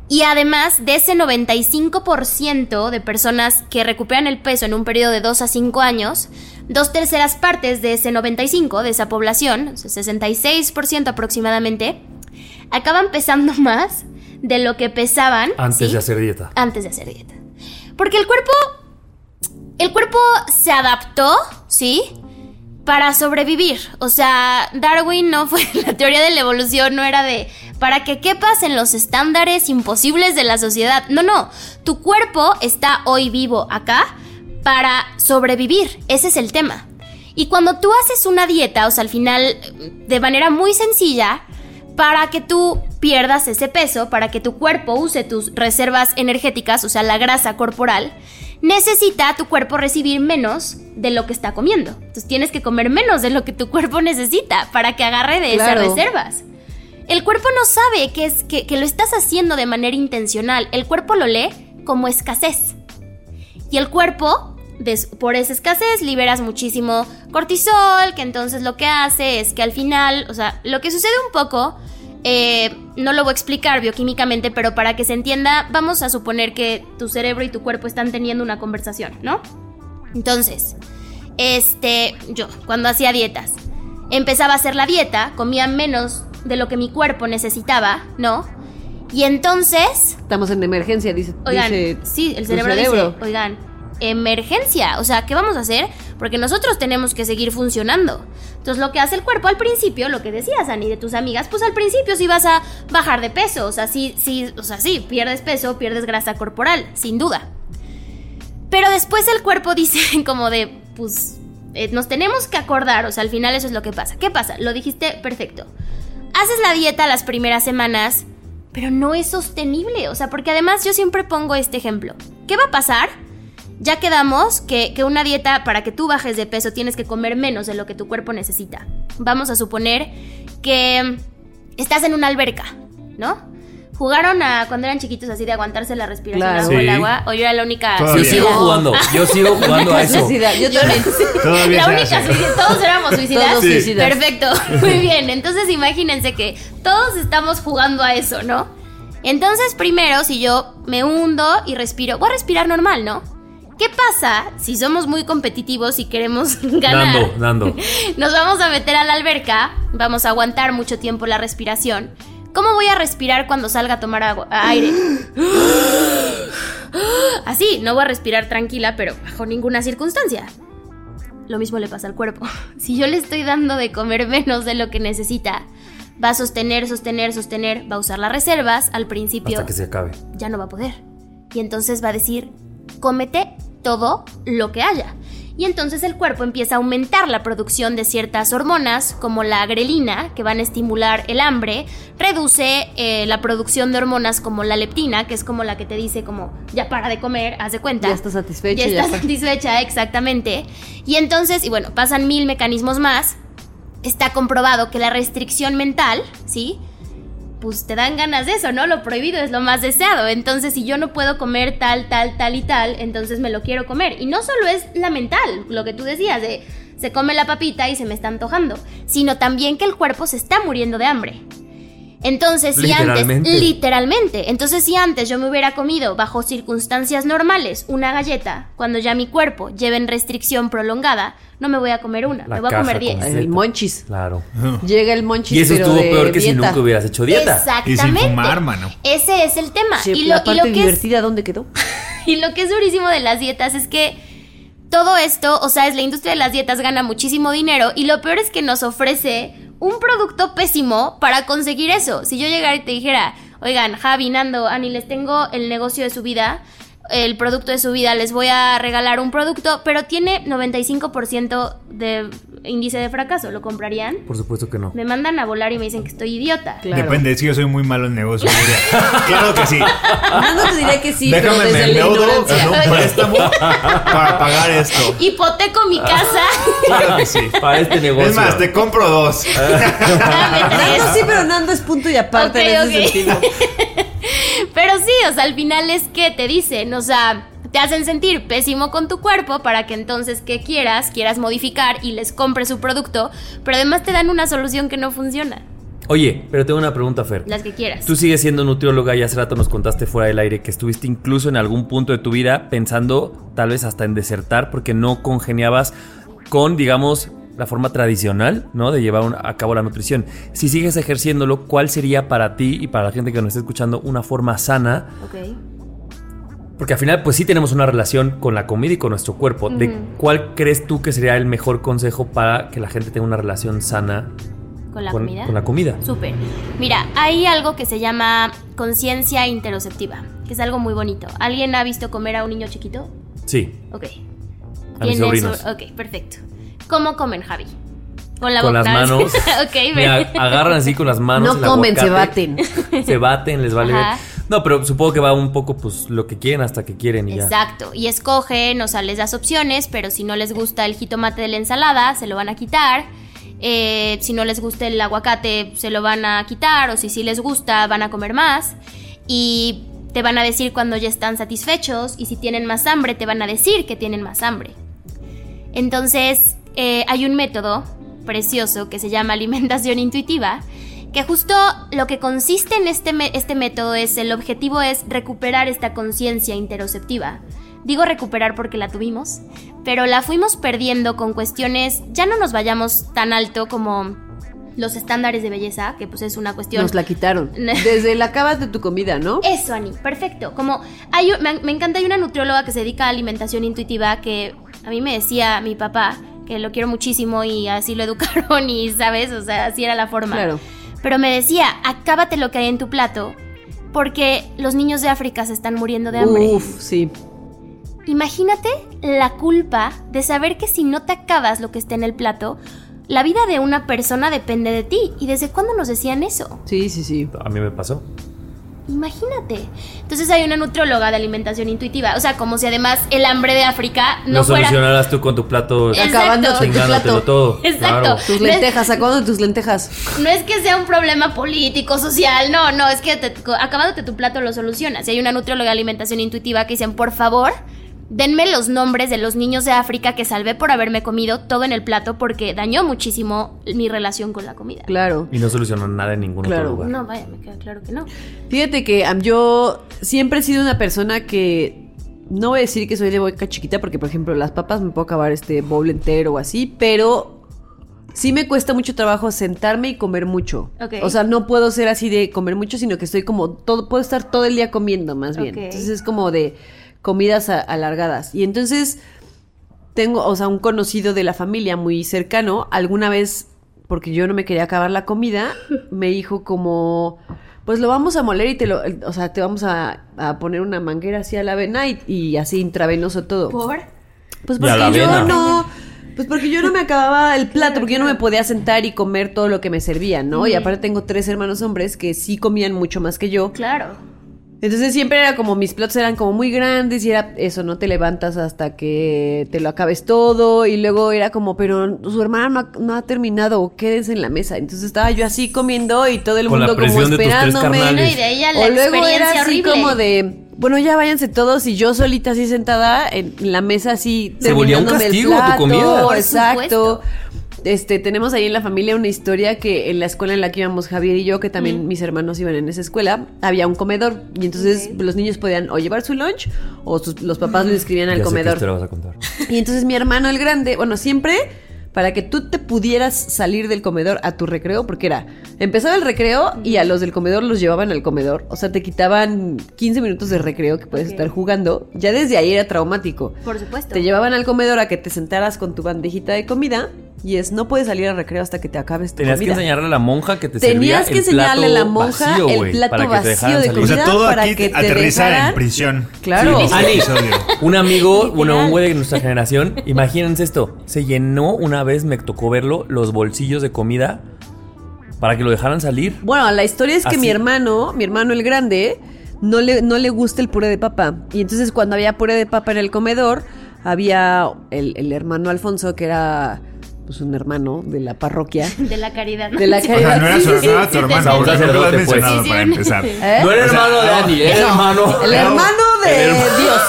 D: Y además de ese 95% de personas que recuperan el peso en un periodo de 2 a 5 años, dos terceras partes de ese 95, de esa población, o sea, 66% aproximadamente, acaban pesando más de lo que pesaban
C: Antes
D: ¿sí?
C: de hacer dieta.
D: antes de hacer dieta. Porque el cuerpo. El cuerpo se adaptó, ¿sí? Para sobrevivir. O sea, Darwin no fue. La teoría de la evolución no era de. Para que quepas en los estándares imposibles de la sociedad. No, no. Tu cuerpo está hoy vivo acá para sobrevivir. Ese es el tema. Y cuando tú haces una dieta, o sea, al final, de manera muy sencilla, para que tú pierdas ese peso, para que tu cuerpo use tus reservas energéticas, o sea, la grasa corporal, necesita tu cuerpo recibir menos de lo que está comiendo. Entonces tienes que comer menos de lo que tu cuerpo necesita para que agarre de
A: Claro.
D: esas reservas. El cuerpo no sabe que, es, que, que lo estás haciendo de manera intencional. El cuerpo lo lee como escasez. Y el cuerpo, por esa escasez, liberas muchísimo cortisol, que entonces lo que hace es que al final, o sea, lo que sucede un poco eh, no lo voy a explicar bioquímicamente, pero para que se entienda, vamos a suponer que tu cerebro y tu cuerpo están teniendo una conversación, ¿no? Entonces, este, yo, cuando hacía dietas, empezaba a hacer la dieta, comía menos de lo que mi cuerpo necesitaba, ¿no? Y entonces,
A: Estamos en emergencia, dice.
D: oigan,
A: dice
D: sí, el cerebro,
A: cerebro.
D: dice, oigan, emergencia, o sea, ¿qué vamos a hacer? Porque nosotros tenemos que seguir funcionando. Entonces, lo que hace el cuerpo al principio, lo que decías, Ani, de tus amigas, pues al principio sí vas a bajar de peso, o sea, sí, sí, o sea, sí, pierdes peso, pierdes grasa corporal, sin duda. Pero después el cuerpo dice como de, pues, eh, nos tenemos que acordar, o sea, al final eso es lo que pasa. ¿Qué pasa? Lo dijiste perfecto. Haces la dieta las primeras semanas, pero no es sostenible, o sea, porque además yo siempre pongo este ejemplo. ¿Qué va a pasar? Ya quedamos que, que una dieta para que tú bajes de peso tienes que comer menos de lo que tu cuerpo necesita. Vamos a suponer que estás en una alberca, ¿no? Jugaron a cuando eran chiquitos así de aguantarse la respiración
A: Claro.
D: bajo el agua, o yo era la única
B: Todavía.
C: Yo sigo jugando, yo sigo jugando a eso.
A: Necesidad, Yo también.
D: La única suicida, todos éramos suicidas.
A: Todos
B: Sí.
A: suicidas.
D: Perfecto, muy bien. Entonces imagínense que todos estamos jugando a eso, ¿no? Entonces primero, si yo me hundo y respiro, voy a respirar normal, ¿no? ¿Qué pasa si somos muy competitivos y queremos ganar?
C: Dando, dando.
D: Nos vamos a meter a la alberca, vamos a aguantar mucho tiempo la respiración. ¿Cómo voy a respirar cuando salga a tomar agua- aire? Así, no voy a respirar tranquila, pero bajo ninguna circunstancia. Lo mismo le pasa al cuerpo. Si yo le estoy dando de comer menos de lo que necesita, va a sostener, sostener, sostener, va a usar las reservas, al principio
C: Hasta que se acabe.
D: ya no va a poder. Y entonces va a decir, cómete todo lo que haya. Y entonces el cuerpo empieza a aumentar la producción de ciertas hormonas, como la grelina, que van a estimular el hambre, reduce eh, la producción de hormonas como la leptina, que es como la que te dice como, ya para de comer, haz de cuenta.
A: Ya estás satisfecho.
D: Ya
A: ya
D: estás
A: está.
D: satisfecha, exactamente. Y entonces, y bueno, pasan mil mecanismos más. Está comprobado que la restricción mental, ¿sí? Pues te dan ganas de eso, ¿no? Lo prohibido es lo más deseado. Entonces, si yo no puedo comer tal, tal, tal y tal, entonces me lo quiero comer. Y no solo es la mental, lo que tú decías, de se come la papita y se me está antojando, sino también que el cuerpo se está muriendo de hambre. Entonces, si antes,
C: Literalmente.
D: literalmente, entonces si antes yo me hubiera comido bajo circunstancias normales una galleta, cuando ya mi cuerpo lleva en restricción prolongada, no me voy a comer una,
C: La
D: me voy a comer 10.
C: completa.
A: El monchis.
C: Claro.
A: Llega el monchis.
C: Y eso
A: pero
C: estuvo
A: de
C: peor que si nunca hubieras hecho dieta.
D: Exactamente.
B: Y sin fumar, mano.
D: Ese es el tema.
A: Sí,
D: y, lo,
A: la
D: y lo
A: parte
D: que es,
A: divertida, ¿dónde quedó?
D: y lo que es durísimo de las dietas es que todo esto, o sea, es la industria de las dietas gana muchísimo dinero y lo peor es que nos ofrece un producto pésimo para conseguir eso. Si yo llegara y te dijera, oigan, Javi, Nando, Ani, les tengo el negocio de su vida, el producto de su vida, les voy a regalar un producto, pero tiene 95% de índice de fracaso, ¿lo comprarían?
C: Por supuesto que no.
D: Me mandan a volar y me dicen que estoy idiota.
A: Claro.
B: Depende, que yo soy muy malo en negocios. diría. claro que sí.
A: Nando te diría que sí,
B: Déjame
A: pero desde
B: me endeudo en un préstamo para pagar esto.
D: Hipoteco mi casa.
B: Claro que sí.
C: Para este negocio.
B: Es más, te compro dos.
D: Dame tres.
A: Nando sí, pero Nando es punto y aparte en ese sentido.
D: Pero sí, o sea, al final es que te dicen, o sea, te hacen sentir pésimo con tu cuerpo para que entonces que quieras, quieras modificar y les compres su producto, pero además te dan una solución que no funciona,
C: Oye, pero tengo una pregunta, Fer.
D: las que quieras.
C: Tú sigues siendo nutrióloga y hace rato nos contaste fuera del aire que estuviste incluso en algún punto de tu vida pensando tal vez hasta en desertar porque no congeniabas con, digamos, la forma tradicional, ¿no? De llevar a cabo la nutrición. Si sigues ejerciéndolo, ¿cuál sería para ti y para la gente que nos está escuchando una forma sana?
D: Ok.
C: Porque al final, pues sí tenemos una relación con la comida y con nuestro cuerpo. ¿De cuál crees tú que sería el mejor consejo para que la gente tenga una relación sana
D: ¿Con la
C: con,
D: comida?
C: con la comida?
D: Súper. Mira, hay algo que se llama conciencia interoceptiva, que es algo muy bonito. ¿Alguien ha visto comer a un niño chiquito?
C: Sí,
D: Ok.
C: a mis
D: Tiene
C: sobrinos.
D: su- Ok, perfecto. ¿Cómo comen, Javi? Con la
C: con las manos.
D: ok,
C: Mira,
D: ven.
C: agarran así con las manos.
A: No
C: el
A: comen, se baten.
C: Se baten, les vale. ver. No, pero supongo que va un poco, pues, lo que quieren hasta que quieren y.
D: Exacto, y escogen, o sea, les das opciones, pero si no les gusta el jitomate de la ensalada, se lo van a quitar. Eh, si no les gusta el aguacate, se lo van a quitar, o si sí les gusta, van a comer más. Y te van a decir cuando ya están satisfechos, y si tienen más hambre, te van a decir que tienen más hambre. Entonces, eh, hay un método precioso que se llama alimentación intuitiva, Que justo lo que consiste en este, este método es, el objetivo es recuperar esta conciencia interoceptiva. Digo recuperar porque la tuvimos, pero la fuimos perdiendo con cuestiones, ya no nos vayamos tan alto como los estándares de belleza, que pues es una cuestión...
A: Nos la quitaron. Desde la acabas de tu comida, ¿no?
D: Eso, Ani, perfecto. Como hay, un- me, me encanta, hay una nutrióloga que se dedica a alimentación intuitiva que a mí me decía mi papá, que lo quiero muchísimo y así lo educaron y, ¿sabes? O sea, así era la forma.
A: Claro.
D: Pero me decía, acábate lo que hay en tu plato porque los niños de África se están muriendo de hambre.
A: Uf, sí.
D: Imagínate la culpa de saber que si no te acabas lo que está en el plato, la vida de una persona depende de ti. ¿Y desde cuándo nos decían eso?
A: Sí, sí, sí.
C: A mí me pasó.
D: Imagínate. Entonces hay una nutrióloga de alimentación intuitiva. O sea, como si además el hambre de África no,
C: No,
D: fuera.
C: solucionarás tú con tu plato
D: Exacto.
A: Acabándote tu plato.
C: todo.
D: Exacto.
C: Claro.
A: Tus lentejas, de tus lentejas.
D: No es que sea un problema político, social, no, no, es que te- acabándote tu plato lo solucionas. Y hay una nutrióloga de alimentación intuitiva que dicen, por favor, denme los nombres de los niños de África que salvé por haberme comido todo en el plato porque dañó muchísimo mi relación con la comida.
A: Claro.
C: Y no solucionó nada en ningún
A: Claro.
C: otro lugar.
D: No, vaya, me queda claro que no.
A: Fíjate que am, yo siempre he sido una persona que no voy a decir que soy de boca chiquita porque por ejemplo las papas me puedo acabar este bowl entero o así, pero sí me cuesta mucho trabajo sentarme y comer mucho.
D: Ok.
A: O sea, no puedo ser así de comer mucho, sino que estoy como todo puedo estar todo el día comiendo más bien.
D: Ok.
A: Entonces es como de comidas a- alargadas. Y entonces tengo, o sea, un conocido de la familia muy cercano, alguna vez, porque yo no me quería acabar la comida, me dijo como, pues lo vamos a moler y te lo, o sea, te vamos a, a poner una manguera así a la avena y, y así intravenoso todo.
D: ¿Por?
A: Pues porque yo no, pues porque yo no me acababa el plato, porque yo no me podía sentar y comer todo lo que me servían, ¿no? Y aparte tengo tres hermanos hombres que sí comían mucho más que yo.
D: Claro.
A: Entonces siempre era como mis platos eran como muy grandes y era eso, no te levantas hasta que te lo acabes todo y luego era como, pero su hermana no ha, no ha terminado, quédense en la mesa. Entonces estaba yo así comiendo y todo el
C: Con la
A: mundo como
C: presión de tus tres
A: esperándome.
D: y de ella la
A: o luego era así
D: horrible.
A: como de, bueno, ya váyanse todos y yo solita así sentada en la mesa así
C: Se volvía un
A: el
C: castigo tu
A: plato,
C: comida.
D: Por
A: Exacto.
D: supuesto.
A: Este, tenemos ahí en la familia una historia que en la escuela en la que íbamos Javier y yo, que también mis hermanos iban en esa escuela, había un comedor y entonces los niños podían o llevar su lunch o sus- los papás lo inscribían al
C: Ya sé qué
A: comedor.
C: historia vas a contar.
A: Y entonces mi hermano el grande, bueno, siempre para que tú te pudieras salir del comedor a tu recreo, porque era, empezaba el recreo y a los del comedor los llevaban al comedor, o sea, te quitaban 15 minutos de recreo que puedes estar jugando, ya desde ahí era traumático.
D: Por supuesto.
A: Te llevaban al comedor a que te sentaras con tu bandejita de comida y es, no puedes salir al recreo hasta que te acabes tu
C: Tenías que
A: comida.
C: enseñarle a la monja que te
A: Tenías
C: servía
A: que
C: el
A: enseñarle a la monja
C: vacío,
A: el plato
C: para que te
A: vacío
C: dejaran
A: de
C: salir.
B: O sea,
A: Comida
B: todo
A: para
B: aquí
A: que te dejaran-
B: en prisión.
A: Claro.
B: Sí,
C: Ali,
B: episodio.
C: un amigo, bueno, un güey de nuestra generación, imagínense esto, se llenó una vez, me tocó verlo, los bolsillos de comida para que lo dejaran salir.
A: Bueno, la historia es que
C: Así.
A: mi hermano, mi hermano el grande, no le, no le gusta el puré de papa. Y entonces cuando había puré de papa en el comedor, había el, el hermano Alfonso, que era pues un hermano de la parroquia.
D: De la caridad. ¿no?
A: De la
D: Sí.
B: O sea, no era
A: Sí,
B: su,
A: sí, sí,
B: no era
D: sí,
B: tu hermano. sea, no lo has
C: pues.
D: Sí, sí,
B: para empezar.
A: ¿Eh?
C: No era
B: O sea,
C: hermano de Andy, era hermano.
A: El hermano de
C: El hermano-
A: Dios.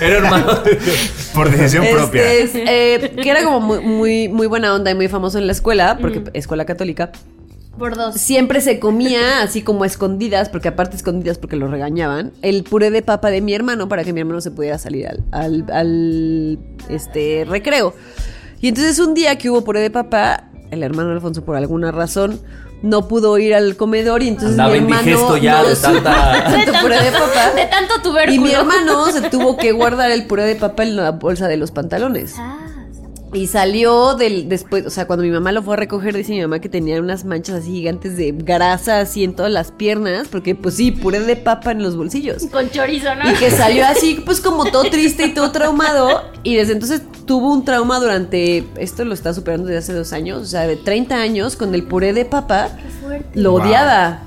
C: Era hermano de Dios.
B: Por decisión propia.
A: Este, es, eh, que era como muy, muy, muy buena onda y muy famoso en la escuela, porque
D: Mm.
A: escuela católica.
D: Por dos.
A: Siempre se comía así como a escondidas, porque aparte escondidas porque lo regañaban, el puré de papa de mi hermano para que mi hermano se pudiera salir al, al, al, este, recreo. Y entonces un día que hubo puré de papa, el hermano Alfonso por alguna razón no pudo ir al comedor y entonces
C: Andaba
A: mi hermano
C: indigesto ya
A: no
C: de
A: supo
C: tanta-
A: tanto puré de papa.
D: De tanto
A: Y mi hermano se tuvo que guardar el puré de papa en la bolsa de los pantalones.
D: Ah,
A: Y salió del después, o sea, cuando mi mamá lo fue a recoger, dice mi mamá que tenía unas manchas así gigantes de grasa así en todas las piernas, porque pues sí, puré de papa en los bolsillos.
D: con chorizo, ¿no?
A: Y que salió así, pues como todo triste y todo traumado. Y desde entonces tuvo un trauma durante, esto lo está superando desde hace dos años, o sea, de 30 años con el puré de papa.
D: fuerte.
A: Lo odiaba.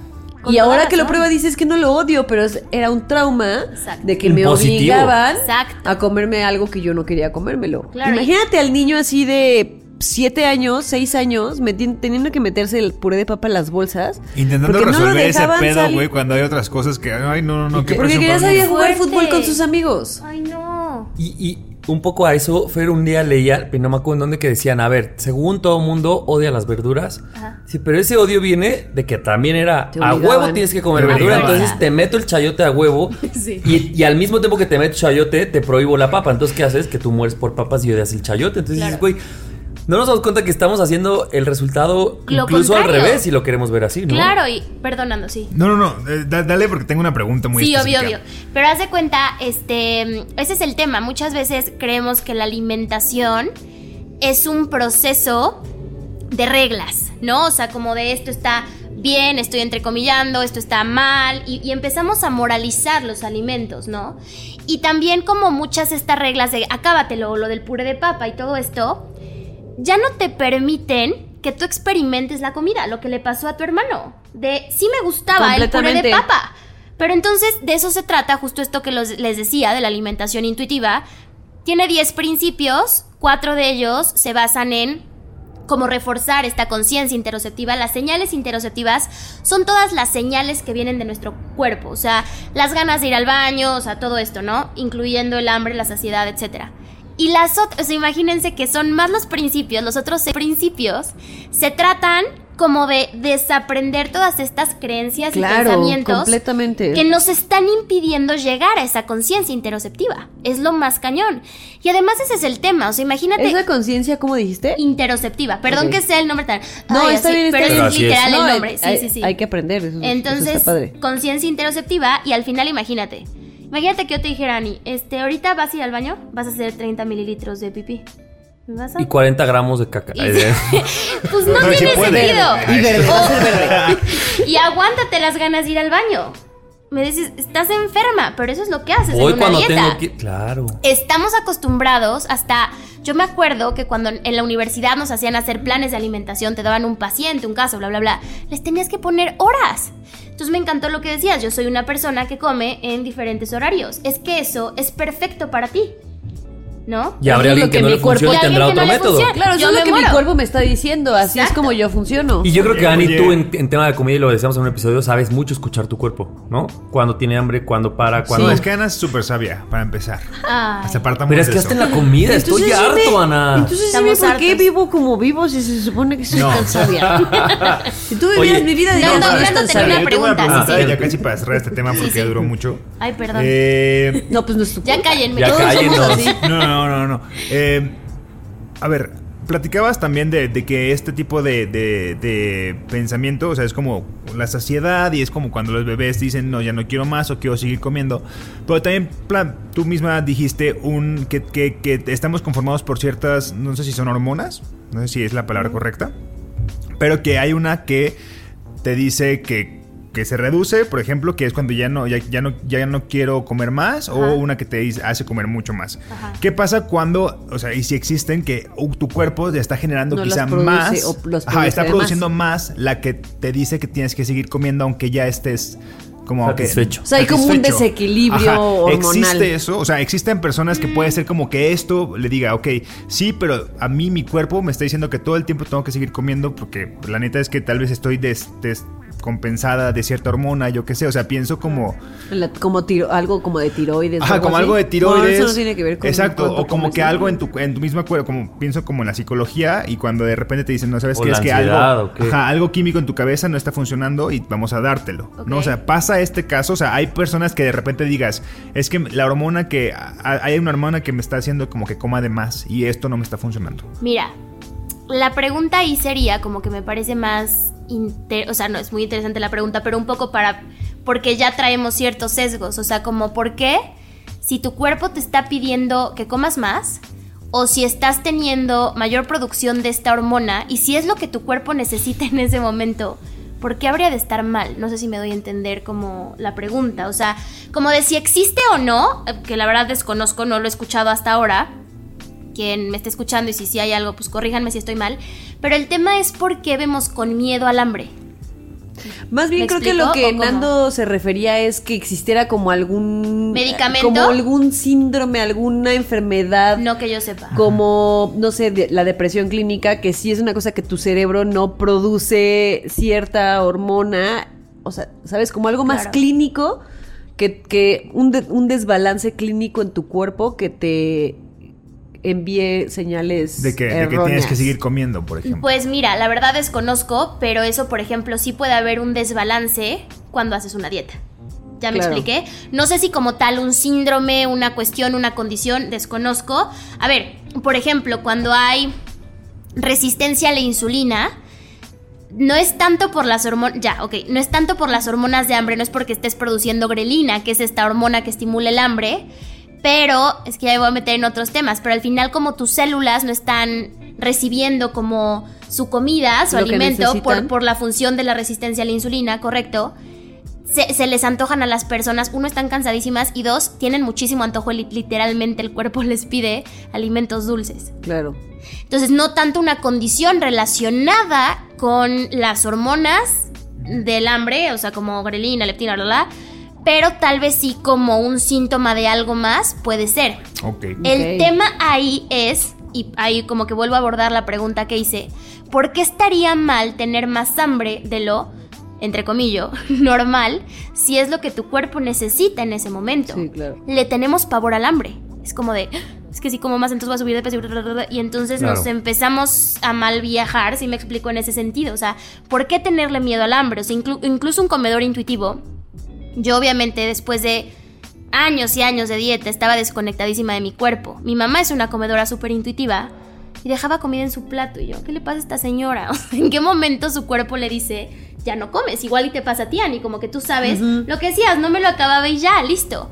A: Y ahora que lo prueba dices que no lo odio, pero es- era un trauma
D: Exacto.
A: de que me obligaban
D: Exacto.
A: a comerme algo que yo no quería comérmelo.
D: Claro, y-
A: Imagínate al niño así de siete años, seis años, teniendo que meterse el puré de papa en las bolsas.
B: Intentando
A: porque no
B: resolver ese pedo, güey, cuando hay otras cosas que. Ay, no, no, no. qué
A: Porque quería salir a jugar fútbol con sus amigos.
D: Ay, no.
C: Y, y un poco a eso, Fer un día leía, pero no me acuerdo en dónde, que decían, a ver, según todo mundo odia las verduras. Sí, pero ese odio viene de que también era
A: Te
C: a huevo tienes que comer verdura,
B: obligaban.
C: entonces te meto el chayote a huevo y, y al mismo tiempo que te meto chayote, te prohíbo la papa. Entonces, ¿qué haces? Que tú mueres por papas y odias el chayote. Entonces dices, güey, no nos damos cuenta que estamos haciendo el resultado
D: Lo
C: incluso al revés si lo queremos ver así, ¿no?
D: Claro, y perdonando, sí.
B: No, no, no. eh, da- dale porque tengo una pregunta muy
D: Sí, obvio,
B: específica.
D: obvio. Pero haz de cuenta, este, ese es el tema. Muchas veces creemos que la alimentación es un proceso de reglas, ¿no? O sea, como de esto está bien, estoy entrecomillando, esto está mal, y, y empezamos a moralizar los alimentos, ¿no? Y también como muchas estas reglas de acábatelo, lo del puré de papa y todo esto, ya no te permiten que tú experimentes la comida, lo que le pasó a tu hermano. De sí me gustaba el puré de papa. Pero entonces de eso se trata, justo esto que los- les decía de la alimentación intuitiva. Tiene 10 principios, cuatro de ellos se basan en cómo reforzar esta conciencia interoceptiva. Las señales interoceptivas son todas las señales que vienen de nuestro cuerpo, o sea, las ganas de ir al baño, o sea, todo esto, ¿no? Incluyendo el hambre, la saciedad, etcétera. Y las otras, o sea, imagínense que son más los principios, los otros principios se tratan como de desaprender todas estas creencias y pensamientos
A: completamente.
D: que nos están impidiendo llegar a esa conciencia interoceptiva. Es lo más cañón. Y además ese es el tema, o sea, imagínate
A: ¿Esa conciencia, cómo dijiste?
D: interoceptiva. Perdón que sea el nombre tan.
A: No,
D: Ay,
A: está
D: así,
A: bien, está
D: pero
A: bien.
D: Es
C: así
D: literal el nombre. Sí, sí, sí.
A: hay que aprender. Eso,
D: Entonces, conciencia interoceptiva y al final imagínate. Imagínate que yo te dijera, Ani, este, ahorita vas a ir al baño, vas a hacer 30 mililitros de pipí. ¿Me vas a...?
C: Y 40 gramos de caca.
D: Y- pues no
B: Pero
D: tiene sentido.
A: Y verde, verde.
D: Y aguántate las ganas de ir al baño. Me dices, estás enferma, pero eso es lo que haces
C: Hoy
D: en una
C: cuando
D: dieta.
C: tengo que... Claro.
D: Estamos acostumbrados hasta, yo me acuerdo que cuando en la universidad nos hacían hacer planes de alimentación, te daban un paciente, un caso, bla, bla, bla, les tenías que poner horas. Entonces me encantó lo que decías, yo soy una persona que come en diferentes horarios. Es que eso es perfecto para ti, ¿no?
C: Y habrá
A: es
C: alguien
A: lo
C: que,
A: que
C: no
A: mi
C: le
A: cuerpo-
C: funcione y tendrá otro
D: no
C: método.
A: Claro, eso
D: Yo
A: es lo que mi
D: muero.
A: cuerpo me está diciendo. Así es
D: Exacto.
A: como yo funciono.
C: Y yo creo que Ani, tú en, en tema de comida, y lo decíamos en un episodio, sabes mucho escuchar tu cuerpo, ¿no? Cuando tiene hambre, cuando para, cuando...
B: No, es que Ana es súper sabia, para empezar.
D: Ay.
B: Se aparta
C: Pero es que hasta en la comida, estoy
A: Entonces,
C: harto,
A: dime-
C: Ana.
A: Entonces dime
D: Estamos
A: por qué vivo como vivo si se supone que soy
B: No.
A: tan sabia. si tú vivieras mi vida,
D: No,
A: dirías
D: no,
A: eres
D: no
A: tan sabia.
D: una
B: Yo tengo
D: pregunta, sí,
B: pregunta,
D: sí.
B: ya casi para cerrar este tema porque
D: sí.
B: ya duró mucho.
D: Ay, perdón.
B: Eh,
A: No, pues no es tu
D: ya cállenme.
C: Ya cállenos.
D: así.
B: no, no, no, no. Eh, a ver, platicabas también de, de que este tipo de, de- de pensamiento, o sea, es como la saciedad y es como cuando los bebés dicen, no, ya no quiero más o quiero seguir comiendo. Pero también plan, tú misma dijiste un que, que- que estamos conformados por ciertas, no sé si son hormonas, no sé si es la palabra correcta, pero que hay una que te dice que, que se reduce, por ejemplo, que es cuando ya no, ya, ya no, ya no quiero comer más,
D: Ajá.
B: o una que te dice- hace comer mucho más.
D: Ajá.
B: ¿Qué pasa cuando, o sea, y si existen que uh, tu cuerpo te está generando
A: No
B: quizá
A: produce
B: más,
A: o los
B: ajá, está produciendo más. la que te dice que tienes que seguir comiendo aunque ya estés como que-
C: Satisfecho.
A: O sea, hay como un desequilibrio hormonal.
B: Existe eso, o sea, existen personas que puede ser como que esto le diga, ok, sí, pero a mí mi cuerpo me está diciendo que todo el tiempo tengo que seguir comiendo porque la neta es que tal vez estoy des- descompensada de cierta hormona, yo qué sé, o sea, pienso como...
A: La- como tiro, algo como de tiroides.
B: Ajá, como
A: así.
B: algo de
A: No,
B: tiroides.
A: eso no tiene que ver con
B: Exacto, o como que algo en tu, en tu misma cuerpo, como pienso como en la psicología y cuando de repente te dicen, no sabes
C: O
B: qué
C: la
B: es que algo,
C: ¿o qué?
B: ajá, algo químico en tu cabeza no está funcionando y vamos a dártelo, ¿no? O sea, pasa este caso, o sea, hay personas que de repente digas, es que la hormona que hay una hormona que me está haciendo como que coma de más y esto no me está funcionando.
D: Mira, la pregunta ahí sería como que me parece más... o sea, no, es muy interesante la pregunta, pero un poco para... Porque ya traemos ciertos sesgos, o sea, como por qué si tu cuerpo te está pidiendo que comas más o si estás teniendo mayor producción de esta hormona y si es lo que tu cuerpo necesita en ese momento, ¿por qué habría de estar mal? No sé si me doy a entender como la pregunta, o sea, como de si existe o no, eh, que la verdad desconozco, no lo he escuchado hasta ahora, quien me esté escuchando y si sí hay algo, pues corríjanme si estoy mal. Pero el tema es por qué vemos con miedo al hambre.
A: Más bien
D: ¿Me
A: creo que lo que? Nando se refería es que existiera como algún
D: ¿Medicamento?
A: como algún síndrome, alguna enfermedad,
D: No que yo sepa.
A: como no sé, de- la depresión clínica, que sí es una cosa que tu cerebro no produce cierta hormona, o sea, sabes, como algo más
D: Claro.
A: clínico que, que un, de- un desbalance clínico en tu cuerpo que te envíe señales
B: De que, de que tienes que seguir comiendo, por ejemplo.
D: Pues mira, la verdad desconozco, pero eso, por ejemplo, sí puede haber un desbalance cuando haces una dieta. ¿Ya me
A: Claro.
D: expliqué? No sé si como tal un síndrome, una cuestión, una condición, desconozco. A ver, por ejemplo, cuando hay resistencia a la insulina, no es tanto por las hormonas, ya, ok, no es tanto por las hormonas de hambre, no es porque estés produciendo grelina, que es esta hormona que estimula el hambre, pero es que ya me voy a meter en otros temas, pero al final como tus células no están recibiendo como su comida, su
A: Lo
D: alimento, por, la función de la resistencia a la insulina, correcto, se, se les antojan a las personas, uno, están cansadísimas y dos, tienen muchísimo antojo, li- literalmente el cuerpo les pide alimentos dulces.
A: Claro.
D: Entonces, no tanto una condición relacionada con las hormonas del hambre, o sea, como grelina, leptina, bla, bla, pero tal vez sí como un síntoma de algo más, puede ser.
B: Ok.
D: El tema ahí es, y ahí como que vuelvo a abordar la pregunta que hice, ¿por qué estaría mal tener más hambre de lo, entre comillas, normal, si es lo que tu cuerpo necesita en ese momento?
A: Sí, claro.
D: Le tenemos pavor al hambre. Es como de, es que si como más, entonces voy a subir de peso. Y entonces
C: Claro.
D: nos empezamos a mal viajar, si me explico en ese sentido. O sea, ¿por qué tenerle miedo al hambre? O sea, inclu- incluso un comedor intuitivo. Yo obviamente después de años y años de dieta estaba desconectadísima de mi cuerpo. Mi mamá es una comedora súper intuitiva y dejaba comida en su plato. Y yo, ¿qué le pasa a esta señora? ¿En qué momento su cuerpo le dice, ya no comes? Igual y te pasa a ti, Ani, como que tú sabes lo que decías, no me lo acababa y ya, listo.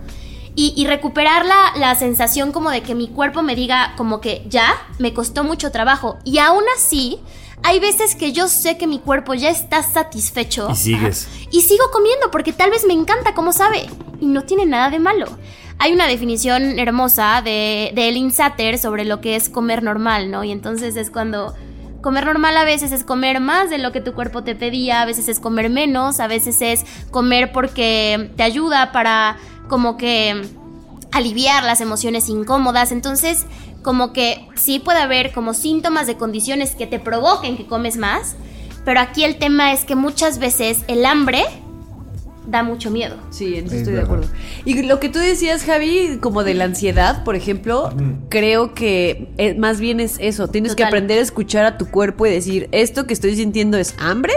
D: Y, y recuperar la, la sensación como de que mi cuerpo me diga como que ya, me costó mucho trabajo. Y aún así, hay veces que yo sé que mi cuerpo ya está satisfecho.
C: Y sigues.
D: Ajá, y sigo comiendo porque tal vez me encanta cómo sabe. Y no tiene nada de malo. Hay una definición hermosa de, de Elin Satter sobre lo que es comer normal, ¿no? Y entonces es cuando comer normal a veces es comer más de lo que tu cuerpo te pedía, a veces es comer menos, a veces es comer porque te ayuda para como que aliviar las emociones incómodas. Entonces, como que sí puede haber como síntomas de condiciones que te provoquen que comes más, pero aquí el tema es que muchas veces el hambre da mucho miedo.
A: Sí, en eso
B: Es
A: estoy de acuerdo. Y lo que tú decías, Javi, como de la ansiedad, por ejemplo, creo que eh, más bien es eso. Tienes que aprender a escuchar a tu cuerpo y decir, ¿esto que estoy sintiendo es hambre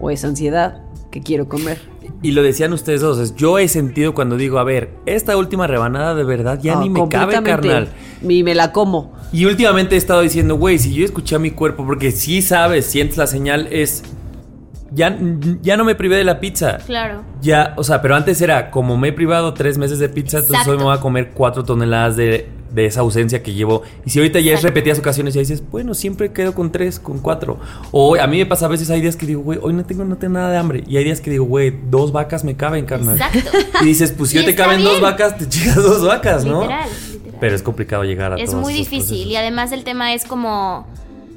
A: o es ansiedad que quiero comer?
C: Y lo decían ustedes dos, es, yo he sentido cuando digo, a ver, esta última rebanada de verdad ya
A: Ah,
C: ni me cabe, carnal.
A: Y me la como.
C: Y últimamente he estado diciendo, güey, si yo escuché a mi cuerpo, porque sí sabes, sientes la señal, es, ya, ya no me privé de la pizza.
D: Claro.
C: Ya, o sea, pero antes era, como me he privado tres meses de pizza, entonces hoy me voy a comer cuatro toneladas de, de esa ausencia que llevo. Y si ahorita ya es repetidas ocasiones, ya dices, bueno, siempre quedo con tres, con cuatro. O a mí me pasa a veces, hay días que digo, güey, hoy no tengo, no tengo nada de hambre. Y hay días que digo, güey, dos vacas me caben, carnal.
D: Exacto.
C: Y dices, pues si yo te caben dos vacas, te chingas dos vacas, ¿no?
D: Literal, literal.
C: Pero es complicado llegar a
D: es
C: todos
D: muy
C: esos
D: difícil y además el tema es como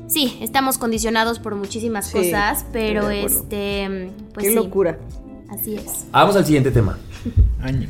D: sí estamos condicionados por muchísimas
A: Sí,
D: cosas pero este pues
A: Qué
D: sí
A: locura.
D: así es
C: Vamos al siguiente tema.
B: Año.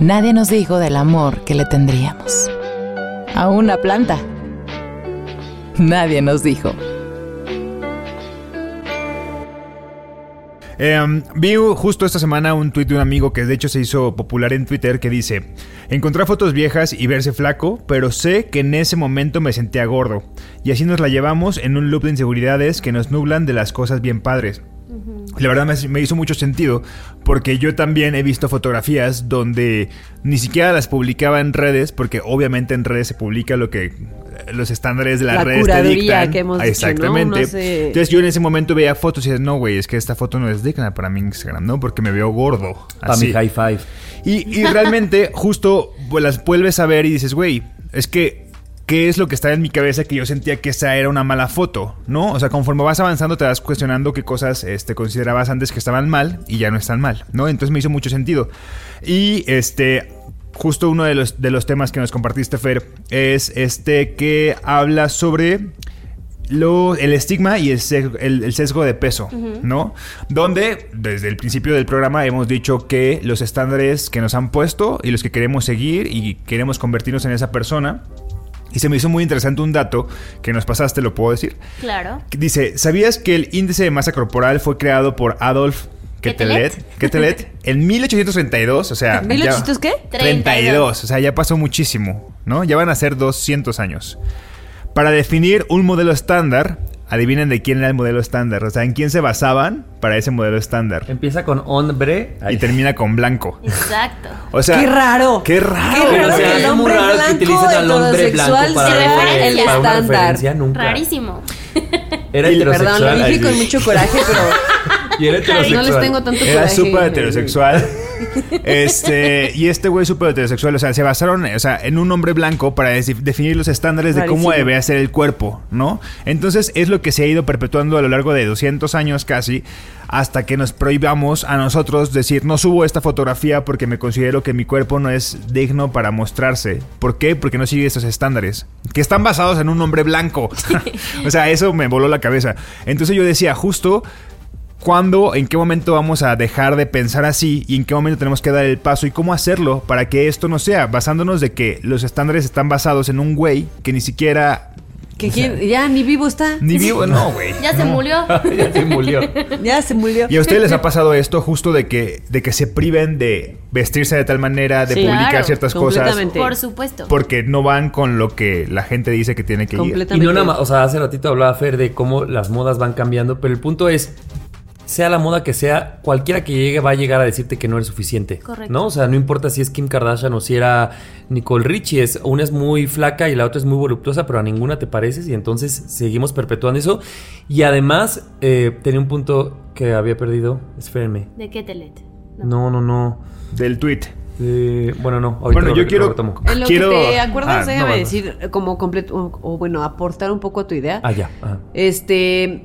E: Nadie nos dijo del amor que le tendríamos. A una planta. Nadie nos dijo.
B: Eh, vi justo esta semana un tuit de un amigo que de hecho se hizo popular en Twitter que dice, encontrar fotos viejas y verse flaco, pero sé que en ese momento me sentía gordo. Y así nos la llevamos en un loop de inseguridades que nos nublan de las cosas bien padres. La verdad me, me hizo mucho sentido porque yo también he visto fotografías donde ni siquiera las publicaba en redes porque obviamente en redes se publica lo que los estándares de las
A: La
B: redes te dictan.
A: que hemos dicho, ¿no?
B: Exactamente. Entonces yo en ese momento veía fotos y decía, no güey, es que esta foto no es digna para mi Instagram, ¿no? Porque me veo gordo.
C: Para
B: Así.
C: mi high five.
B: Y, y realmente justo pues, las vuelves a ver y dices, güey, es que qué es lo que está en mi cabeza que yo sentía que esa era una mala foto, ¿no? O sea, conforme vas avanzando te vas cuestionando qué cosas este, considerabas antes que estaban mal y ya no están mal, ¿no? Entonces me hizo mucho sentido. Y este, justo uno de los, de los temas que nos compartiste, Fer, es este que habla sobre lo- el estigma y el sesgo, el- el sesgo de peso, ¿no? Donde desde el principio del programa hemos dicho que los estándares que nos han puesto y los que queremos seguir y queremos convertirnos en esa persona. Y se me hizo muy interesante un dato que nos pasaste, lo puedo decir.
D: Claro.
B: Dice, ¿sabías que el índice de masa corporal fue creado por Adolf? Quetelet en 1832, o sea... ya-
A: ¿1800 qué?
B: 32, o sea, ya pasó muchísimo, ¿no? Ya van a ser 200 años. Para definir un modelo estándar, adivinen de quién era el modelo estándar, o sea, en quién se basaban para ese modelo estándar.
C: Empieza con hombre.
B: Y termina con blanco.
D: Exacto.
B: O sea,
A: ¡Qué raro!
B: ¡Qué raro!
A: ¡Qué raro
C: O sea,
A: que el
C: es muy
A: hombre
C: raro que
A: blanco
C: utilicen al hombre blanco para,
A: el estándar.
D: Rarísimo.
C: Era
B: Y-
C: heterosexual.
A: Perdón, lo
C: Ay,
A: dije con mucho coraje, pero
C: Y era
A: no
C: heterosexual.
A: les tengo tanto
B: Era
A: coraje.
B: súper heterosexual. Este, y este güey súper heterosexual, o sea, se basaron, o sea, en un hombre blanco para definir los estándares de cómo debe ser el cuerpo, ¿no? Entonces es lo que se ha ido perpetuando a lo largo de 200 años casi, hasta que nos prohibamos a nosotros decir, no subo esta fotografía porque me considero que mi cuerpo no es digno para mostrarse. ¿Por qué? Porque no sigue esos estándares, que están basados en un hombre blanco. o sea, eso me voló la cabeza. Entonces yo decía, justo ¿Cuándo, en qué momento vamos a dejar de pensar así y en qué momento tenemos que dar el paso y cómo hacerlo para que esto no sea? Basándonos de que los estándares están basados en un güey que ni siquiera...
A: Que quién- ya ni vivo está.
B: Ni vivo, no, güey.
D: Ya se murió.
C: ya se murió.
A: Ya se murió.
B: ¿Y a ustedes les ha pasado esto justo de que, de que se priven de vestirse de tal manera, de
A: Sí.
B: publicar
D: Claro,
B: ciertas cosas?
D: Por supuesto.
B: Porque no van con lo que la gente dice que tiene que ir.
C: Y no nada más, o sea, hace ratito hablaba Fer de cómo las modas van cambiando, pero el punto es, sea la moda que sea, cualquiera que llegue va a llegar a decirte que no eres suficiente.
D: Correcto.
C: ¿No? O sea, no importa si es Kim Kardashian o si era Nicole Richie, es, una es muy flaca y la otra es muy voluptuosa, pero a ninguna te pareces y entonces seguimos perpetuando eso. Y además, eh, tenía un punto que había perdido, espérenme.
D: ¿De qué telet?
C: No, no, no.
B: Del tweet.
C: Eh, bueno, no. ahorita
B: Bueno,
C: lo-
B: yo
C: lo
B: quiero-
C: retomo.
A: En lo
B: Quiero-
A: que te acuerdas,
B: Ah,
A: déjame decir como completo, o, o bueno, aportar un poco a tu idea.
C: Ah, ya. ajá.
A: Este,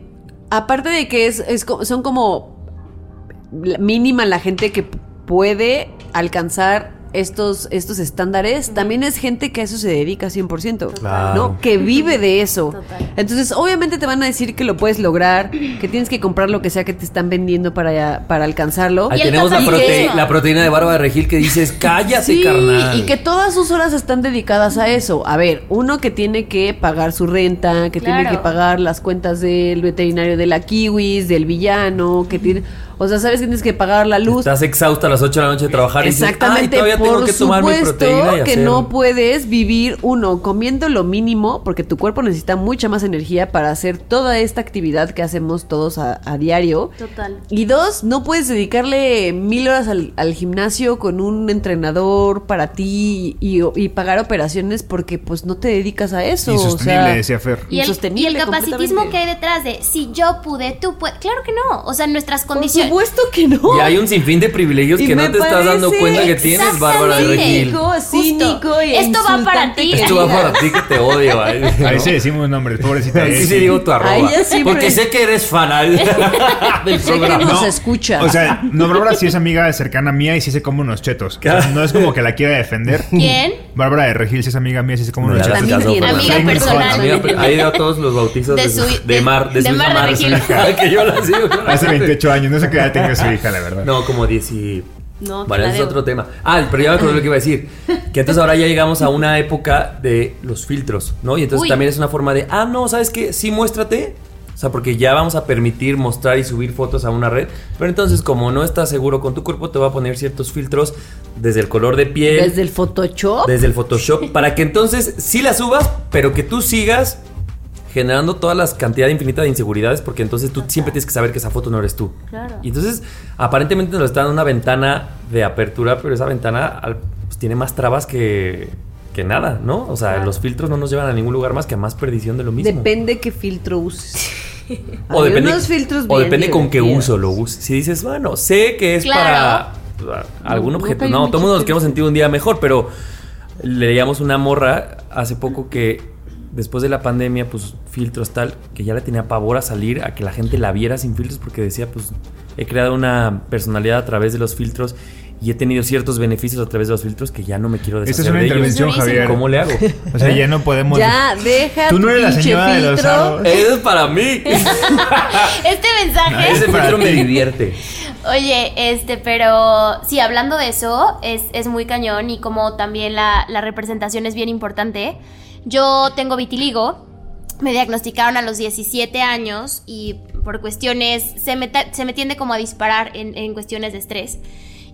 A: aparte de que es, es son como mínima la gente que puede alcanzar estos, estos estándares, también es gente que a eso se dedica 100%,
C: Claro.
A: ¿no? Que vive de eso.
D: Total.
A: Entonces, obviamente te van a decir que lo puedes lograr, que tienes que comprar lo que sea que te están vendiendo para, para alcanzarlo.
C: Ahí tenemos la, prote- la proteína de Bárbara Regil que dices, cállate,
A: Sí,
C: carnal.
A: y que todas sus horas están dedicadas a eso. A ver, uno que tiene que pagar su renta, que tiene que pagar las cuentas del veterinario de la kiwis, del villano, que tiene, o sea, sabes que tienes que pagar la luz.
C: Estás exhausta a las 8 de la noche de trabajar y dices,
A: Exactamente,
C: "Ay, todavía
A: por
C: tengo que tomar mi
A: supuesto
C: proteína y
A: que
C: hacer-".
A: no puedes vivir uno comiendo lo mínimo porque tu cuerpo necesita mucha más energía para hacer toda esta actividad que hacemos todos a, a diario.
D: Total.
A: Y dos, no puedes dedicarle mil horas al, al gimnasio con un entrenador para ti y, y pagar operaciones porque pues no te dedicas a eso.
B: Insostenible,
A: o sea,
B: decía Fer.
D: Y el, y
A: Insostenible
D: el capacitismo que hay detrás de si yo pude, tú puedes. Claro que no. O sea, nuestras condiciones.
A: Supuesto que no.
C: Y hay un sinfín de privilegios
A: Y
C: que no te estás dando cuenta que tienes, Bárbara de. Regil.
A: Cínico, y
D: Esto va para ti.
A: que
C: Esto va para ti que te odio. ay,
B: Ahí
C: ¿no?
B: sí decimos nombres, pobrecita.
C: Ahí sí digo tu arroba. Porque sé que eres fan ay, del
A: Sé que
C: programa.
A: nos escucha.
B: O sea, no, Bárbara sí es amiga cercana mía y sí se come unos chetos. O sea, no es como que la quiera defender.
D: ¿Quién?
B: Bárbara de Regil sí es amiga mía y sí se come
C: No
B: unos chetos.
D: Amiga personal.
C: Ha ido a todos los bautizos de, su, de
D: de-
C: Mar, de,
D: de
C: su
D: Mar de Regil.
C: que yo la sigo.
B: Hace
C: sigo.
B: 28 años, no sé qué edad tenga su hija, la verdad.
C: No, como 10 y...
D: No,
C: Bueno, ese es otro tema. Ah, pero ya me acordé lo que iba a decir. Que entonces ahora ya llegamos a una época de los filtros, ¿no? Y entonces
D: Uy.
C: también es una forma de, ah, no, ¿sabes qué? Sí, muéstrate. O sea, porque ya vamos a permitir mostrar y subir fotos a una red. Pero entonces, como no estás seguro con tu cuerpo, te va a poner ciertos filtros desde el color de piel,
A: Desde el Photoshop.
C: desde el Photoshop, para que entonces sí la subas, pero que tú sigas generando todas las cantidad infinita de inseguridades, porque entonces tú siempre tienes que saber que esa foto no eres tú.
D: Claro.
C: Y entonces, aparentemente nos está dando una ventana de apertura, pero esa ventana pues, tiene más trabas que, que nada, ¿no? O sea, los filtros no nos llevan a ningún lugar más que a más perdición de lo mismo.
A: Depende qué filtro uses.
C: o
A: Hay
C: depende,
A: unos filtros
C: o depende con qué uso lo uses. Si dices, bueno, sé que es
D: Claro.
C: para algún
A: No,
C: objeto.
A: no,
C: No, todo el mundo nos queremos sentir un día mejor, pero leíamos una morra hace poco que después de la pandemia, pues filtros tal, que ya le tenía pavor a salir, a que la gente la viera sin filtros, porque decía, pues he creado una personalidad a través de los filtros y he tenido ciertos beneficios a través de los filtros que ya no me quiero
B: Esta
C: deshacer
B: es una
C: de
B: intervención. Javier.
C: ¿Cómo le hago?
B: O sea, ya no podemos.
A: Ya, deja
B: Tú no eres la señora de los aros.
C: Eso es para mí.
D: Este mensaje.
C: Ese
B: para
C: filtro me divierte.
D: Oye, este, pero sí, hablando de eso, es, es muy cañón y como también la, la representación es bien importante. Yo tengo vitiligo, me diagnosticaron a los 17 años y por cuestiones, se me, se me tiende como a disparar en, en cuestiones de estrés.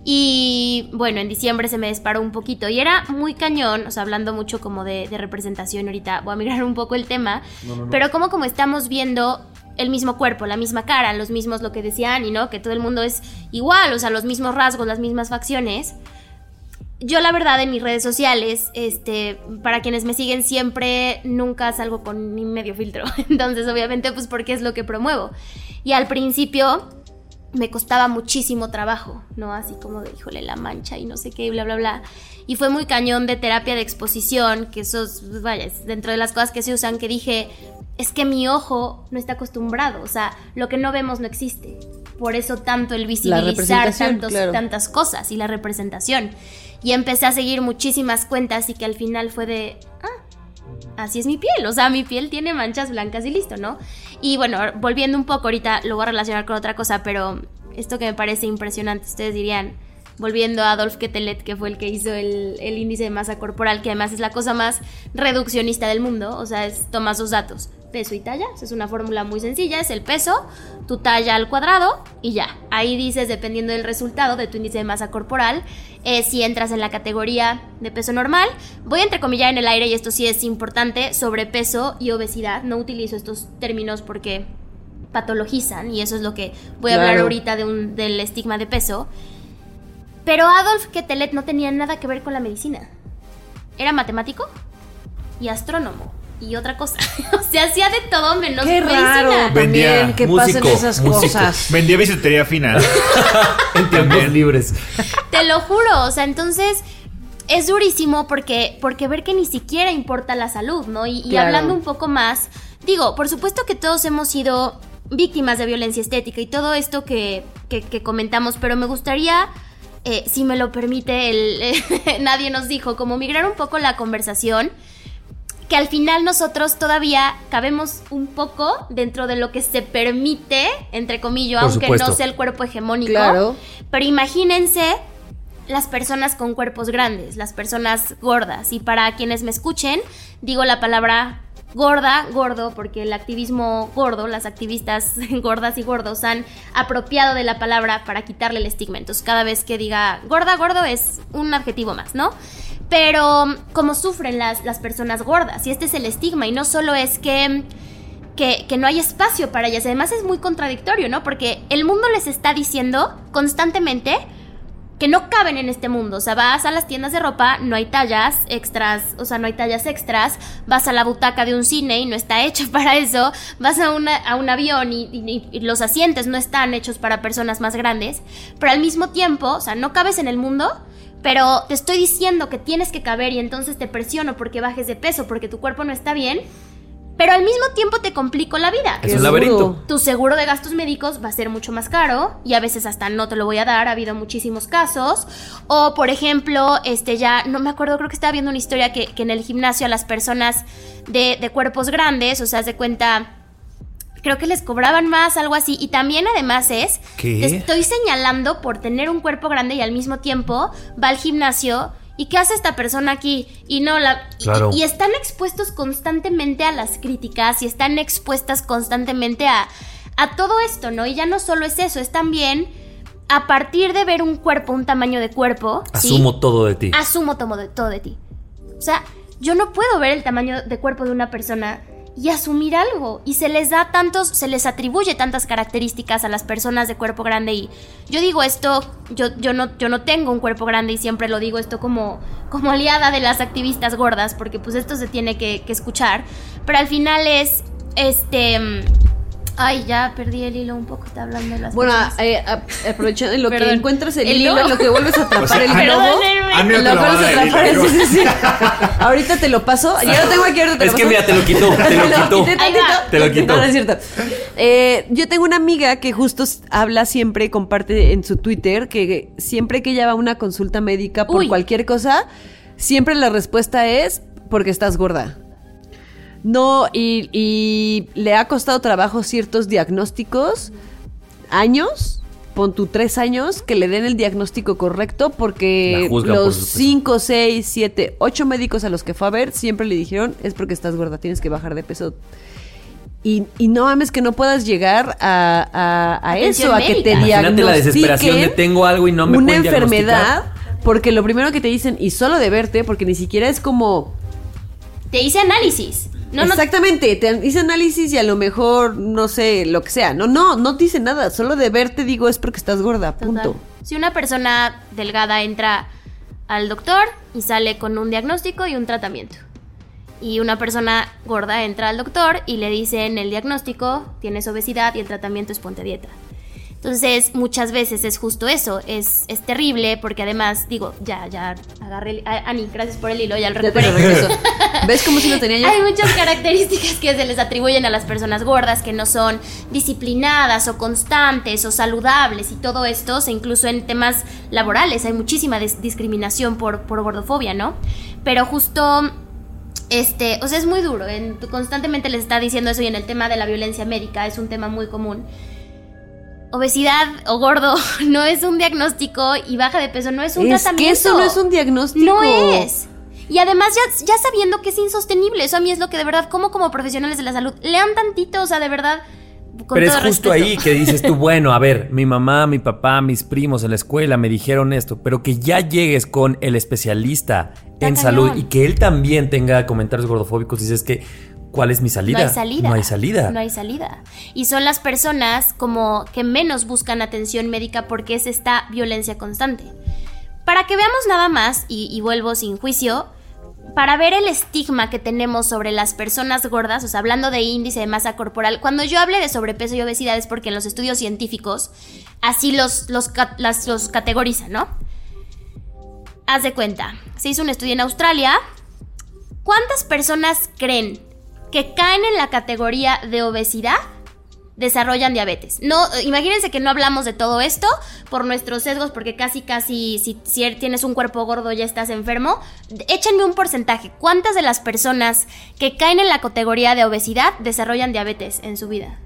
D: Y bueno, en diciembre se me disparó un poquito y era muy cañón, o sea, hablando mucho como de, de representación ahorita, voy a mirar un poco el tema, pero como como estamos viendo el mismo cuerpo, la misma cara, los mismos, lo que decía Ani, ¿no? Que todo el mundo es igual, o sea, los mismos rasgos, las mismas facciones. Yo la verdad en mis redes sociales, este, para quienes me siguen siempre, nunca salgo con ni medio filtro. Entonces, obviamente, pues porque es lo que promuevo. Y al principio me costaba muchísimo trabajo, ¿no? Así como de, híjole, la mancha y no sé qué, y bla, bla, bla. Y fue muy cañón de terapia de exposición, que eso, es, vaya, dentro de las cosas que se usan, que dije, es que mi ojo no está acostumbrado, o sea, lo que no vemos no existe. Por eso tanto el visibilizar tantos,
A: claro.
D: tantas cosas y la representación. Y empecé a seguir muchísimas cuentas y que al final fue de, ah, así es mi piel, o sea, mi piel tiene manchas blancas y listo, ¿no? Y bueno, volviendo un poco ahorita, lo voy a relacionar con otra cosa, pero esto que me parece impresionante, ustedes dirían, volviendo a Adolf Ketelet, que fue el que hizo el, el índice de masa corporal, que además es la cosa más reduccionista del mundo, o sea, es tomas dos datos, peso y talla, es una fórmula muy sencilla, es el peso, tu talla al cuadrado y ya. Ahí dices, dependiendo del resultado de tu índice de masa corporal, eh, si entras en la categoría de peso normal. Voy a entrecomillar en el aire, y esto sí es importante, sobrepeso y obesidad. No utilizo estos términos porque patologizan, y eso es lo que voy a hablar
A: Claro.
D: ahorita de un, del estigma de peso. Pero Adolf Ketelet no tenía nada que ver con la medicina. Era matemático y astrónomo y otra cosa. o sea, hacía de todo menos
A: Qué
D: medicina.
A: raro
B: Vendía
A: también que
C: músico,
A: pasen esas
C: músico.
A: cosas.
B: Vendía bisutería fina.
C: En tiempos libres.
D: Te lo juro, o sea, entonces es durísimo porque, porque ver que ni siquiera importa la salud, ¿no? Y, hablando un poco más, digo, por supuesto que todos hemos sido víctimas de violencia estética y todo esto que, que- que comentamos, pero me gustaría, eh, si me lo permite, el, nadie nos dijo, como migrar un poco la conversación que al final nosotros todavía cabemos un poco dentro de lo que se permite, entre comillas,
C: Por
D: aunque
C: supuesto.
D: no sea el cuerpo hegemónico.
A: Claro.
D: Pero imagínense las personas con cuerpos grandes, las personas gordas. Y para quienes me escuchen, digo la palabra gorda, gordo, porque el activismo gordo, las activistas gordas y gordos han apropiado de la palabra para quitarle el estigma. Entonces cada vez que diga gorda, gordo es un adjetivo más, ¿no? Pero como sufren las, las personas gordas, y este es el estigma, y no solo es que que, que no hay espacio para ellas. Además es muy contradictorio, ¿no? Porque el mundo les está diciendo constantemente que no caben en este mundo. O sea, vas a las tiendas de ropa, no hay tallas extras, o sea, no hay tallas extras. Vas a la butaca de un cine y no está hecho para eso. Vas a, una- a un avión y, y- los asientos no están hechos para personas más grandes. Pero al mismo tiempo, o sea, no cabes en el mundo. Pero te estoy diciendo que tienes que caber y entonces te presiono porque bajes de peso, porque tu cuerpo no está bien. Pero al mismo tiempo te complico la vida.
C: Es un laberinto.
D: Tu seguro de gastos médicos va a ser mucho más caro y a veces hasta no te lo voy a dar, ha habido muchísimos casos. O por ejemplo, este ya, no me acuerdo, creo que estaba viendo una historia que, que en el gimnasio a las personas de, de cuerpos grandes, o sea, de cuenta, creo que les cobraban más, algo así. Y también además es,
B: ¿Qué?
D: te estoy señalando por tener un cuerpo grande y al mismo tiempo va al gimnasio. ¿Y qué hace esta persona aquí? Y no la. y-
C: Claro.
D: y están expuestos constantemente a las críticas y están expuestas constantemente a, a todo esto, ¿no? Y ya no solo es eso, es también a partir de ver un cuerpo, un tamaño de cuerpo. ¿sí?
C: Asumo todo de ti.
D: Asumo todo de, todo de ti. O sea, yo no puedo ver el tamaño de cuerpo de una persona y asumir algo. Y se les da tantos, se les atribuye tantas características a las personas de cuerpo grande. Y yo digo esto, yo, yo, no, yo no tengo un cuerpo grande y siempre lo digo esto como, como aliada de las activistas gordas, porque pues esto se tiene que, que escuchar. Pero al final es, este... Ay, ya perdí el hilo un poco, está hablando de las
A: Bueno,
D: cosas.
A: eh, a- aprovechando en lo que
D: Perdón.
A: encuentras el,
D: El
A: hilo,
D: hilo.
A: en lo que vuelves a atrapar
B: O sea,
A: el globo.
D: Perdónenme.
B: A mí no
A: en
B: te
A: lo
B: lo
A: que
B: van a
A: vuelves a
B: dar el
A: atrapar,
B: hilo.
A: sí, sí, sí. Ahorita te lo paso. Ya lo tengo aquí, ahorita te
C: Es
A: lo
C: que
A: paso.
C: mira, te lo quitó, te lo quitó.
A: quité
D: Ahí
A: tantito.
D: va.
C: Te lo quitó.
A: No, no es cierto. Eh, yo tengo una amiga que justo s- habla siempre, comparte en su Twitter, que siempre que ella va a una consulta médica por
D: Uy.
A: cualquier cosa, siempre la respuesta es porque estás gorda. No, y, y le ha costado trabajo ciertos diagnósticos, años, pon tú tres años, que le den el diagnóstico correcto, porque los cinco, seis, siete, ocho médicos a los que fue a ver siempre le dijeron, es porque estás gorda, tienes que bajar de peso. Y, y no mames que no puedas llegar a, a- a
D: Atención
A: eso, a que te.
C: Imagínate la desesperación de tengo algo y no me
A: una
C: pueden
A: enfermedad, porque lo primero que te dicen, y solo de verte, porque ni siquiera es como...
D: Te hice análisis. No, no,
A: Exactamente, te hice análisis y a lo mejor, no sé, lo que sea. No, no, no te dice nada, solo de verte digo es porque estás gorda,
D: Total.
A: punto.
D: Si una persona delgada entra al doctor y sale con un diagnóstico y un tratamiento. Y una persona gorda entra al doctor y le dicen el diagnóstico, tienes obesidad y el tratamiento es ponte dieta. Entonces, muchas veces es justo eso, es, es terrible porque además, digo, ya, ya agarré el... a- Ani, gracias por el hilo, ya lo
A: Ya
D: recuperé.
A: regreso. ¿Ves cómo si lo tenía yo?
D: Hay muchas características que se les atribuyen a las personas gordas que no son disciplinadas o constantes o saludables y todo esto, o incluso en temas laborales hay muchísima dis- discriminación por, por gordofobia, ¿no? Pero justo, este, o sea, es muy duro, en- constantemente les está diciendo eso y en el tema de la violencia médica es un tema muy común. Obesidad o gordo no es un diagnóstico y baja de peso no es un
A: Es
D: tratamiento.
A: que eso no es un diagnóstico.
D: No es. Y además ya, ya sabiendo que es insostenible, eso a mí es lo que de verdad, como como profesionales de la salud, lean tantito, o sea, de verdad. Con
C: Pero es justo
D: respeto.
C: ahí que dices tú, bueno, a ver, mi mamá, mi papá, mis primos en la escuela me dijeron esto, pero que ya llegues con el especialista
D: Está
C: en
D: cañón.
C: salud y que él también tenga comentarios gordofóbicos, dices que, ¿cuál es mi salida?
D: No hay salida.
C: No hay salida.
D: No hay salida. Y son las personas como que menos buscan atención médica porque es esta violencia constante. Para que veamos nada más, y, y vuelvo sin juicio, para ver el estigma que tenemos sobre las personas gordas, o sea, hablando de índice de masa corporal, cuando yo hable de sobrepeso y obesidad es porque en los estudios científicos así los, los, las- los categorizan, ¿no? Haz de cuenta, se hizo un estudio en Australia. ¿Cuántas personas creen que caen en la categoría de obesidad desarrollan diabetes? No, imagínense que no hablamos de todo esto por nuestros sesgos, porque casi, casi, si, si tienes un cuerpo gordo ya estás enfermo. Échenme un porcentaje. ¿Cuántas de las personas que caen en la categoría de obesidad desarrollan diabetes en su vida?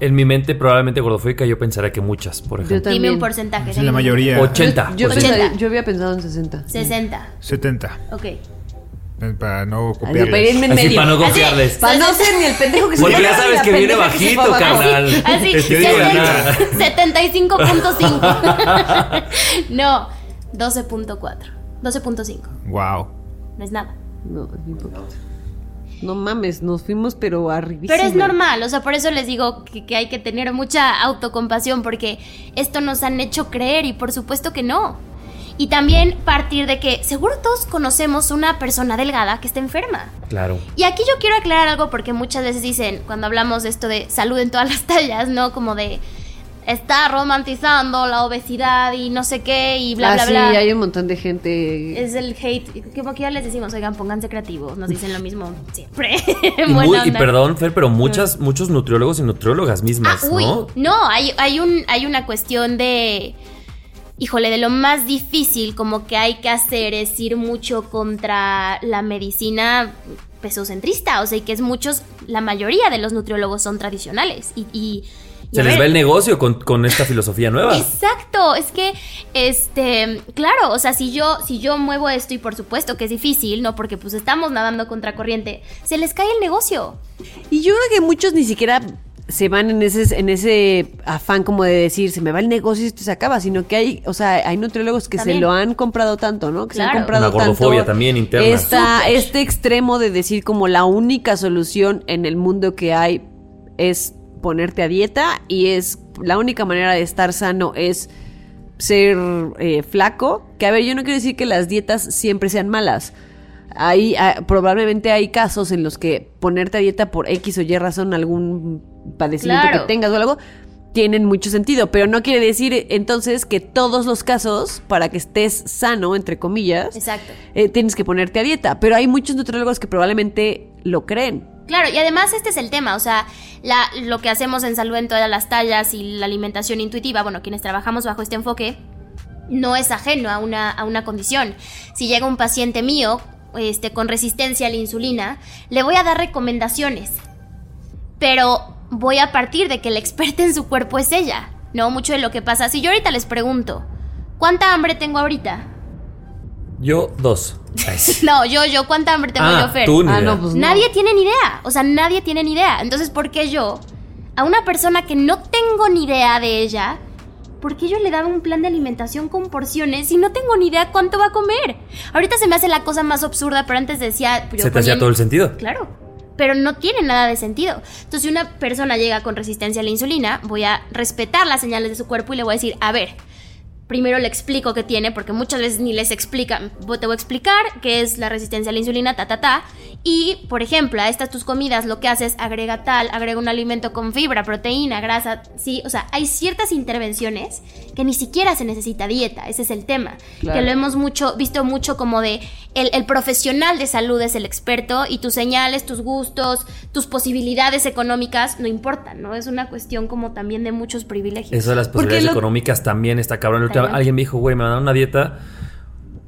C: En mi mente probablemente gordofóbica yo pensaría que muchas, por
A: Yo
C: ejemplo.
D: Dime un porcentaje.
B: Sí, la mayoría.
C: 80.
A: Yo,
C: pues,
A: pensaría-
D: 80.
A: yo había pensado en 60.
D: 60.
B: 70.
D: Ok.
B: Eh, Para no
A: Así, para
B: copiarles.
A: irme en
C: Así
A: medio.
C: para no
D: Así-
C: confiarles.
A: Para no ser ni el pendejo que se
C: Porque ya sabes que viene
A: que
C: bajito, carnal.
D: Así,
C: nada.
D: 75.5. no, 12.4. 12.5.
B: Wow.
D: No es nada.
A: No. No mames, nos fuimos pero arribísima.
D: Pero es normal, o sea, por eso les digo que, que hay que tener mucha autocompasión porque esto nos han hecho creer y por supuesto que no. Y también partir de que seguro todos conocemos una persona delgada que está enferma.
C: Claro.
D: Y aquí yo quiero aclarar algo porque muchas veces dicen, cuando hablamos de esto de salud en todas las tallas, ¿no? Como de está romantizando la obesidad y no sé qué y bla,
A: ah,
D: bla,
A: sí,
D: bla.
A: hay un montón de gente.
D: Es el hate. Como que ya les decimos, oigan, pónganse creativos. Nos dicen lo mismo siempre.
C: Y, muy- y perdón, Fer, pero muchas, muchos nutriólogos y nutriólogas
D: Ah,
C: mismas,
D: uy,
C: ¿no?
D: no, hay, hay, un, hay una cuestión de. Híjole, de lo más difícil como que hay que hacer es ir mucho contra la medicina pesocentrista. O sea, y que es muchos, la mayoría de los nutriólogos son tradicionales. Y.
C: Se les va el negocio con, con esta filosofía nueva.
D: Exacto, es que, este, claro, o sea, si yo, si yo muevo esto y por supuesto que es difícil, ¿no? Porque pues estamos nadando contra corriente, se les cae el negocio.
A: Y yo creo que muchos ni siquiera se van en ese, en ese afán como de decir, se me va el negocio y esto se acaba, sino que hay, o sea, hay nutriólogos que
D: También.
A: se lo han comprado tanto, ¿no? Que se han comprado
C: Una gordofobia
A: tanto
C: también interna.
A: esta- este extremo de decir como la única solución en el mundo que hay es ponerte a dieta y es la única manera de estar sano es ser eh, flaco. Que a ver, yo no quiero decir que las dietas siempre sean malas. Hay, ah, probablemente hay casos en los que ponerte a dieta por X o Y razón, algún padecimiento
D: Claro.
A: que tengas o algo, tienen mucho sentido. Pero no quiere decir entonces que todos los casos, para que estés sano, entre comillas,
D: Exacto.
A: eh, tienes que ponerte a dieta. Pero hay muchos nutriólogos que probablemente lo creen.
D: Claro, y además este es el tema, o sea, la, lo que hacemos en salud en todas las tallas y la alimentación intuitiva, bueno, quienes trabajamos bajo este enfoque, no es ajeno a una, a una condición. Si llega un paciente mío este, con resistencia a la insulina, le voy a dar recomendaciones, pero voy a partir de que la experta en su cuerpo es ella, ¿no? Mucho de lo que pasa. Si yo ahorita les pregunto, ¿cuánta hambre tengo ahorita?
C: Yo, dos.
D: No, yo, yo, ¿cuánta hambre tengo
C: Ah,
D: yo, Fer?
C: tú ni
A: Ah,
C: idea.
A: no, pues no.
D: Nadie tiene ni idea. O sea, nadie tiene ni idea. Entonces, ¿por qué yo, a una persona que no tengo ni idea de ella, ¿por qué yo le daba un plan de alimentación con porciones y no tengo ni idea cuánto va a comer? Ahorita se me hace la cosa más absurda, pero antes decía. yo
C: Se te hacía todo el sentido.
D: Claro. Pero no tiene nada de sentido. Entonces, si una persona llega con resistencia a la insulina, voy a respetar las señales de su cuerpo y le voy a decir, a ver, primero le explico qué tiene, porque muchas veces ni les explican. Te voy a explicar qué es la resistencia a la insulina, ta, ta, ta. Y, por ejemplo, a estas tus comidas lo que haces, agrega tal, agrega un alimento con fibra, proteína, grasa, sí. O sea, hay ciertas intervenciones que ni siquiera se necesita dieta, ese es el tema.
A: Claro.
D: Que lo hemos mucho, visto mucho como de el, el profesional de salud es el experto y tus señales, tus gustos, tus posibilidades económicas no importan, ¿no? Es una cuestión como también de muchos privilegios.
C: Eso de las posibilidades
A: lo-
C: económicas también está cabrón. La Alguien me dijo, güey, me van a dar una dieta.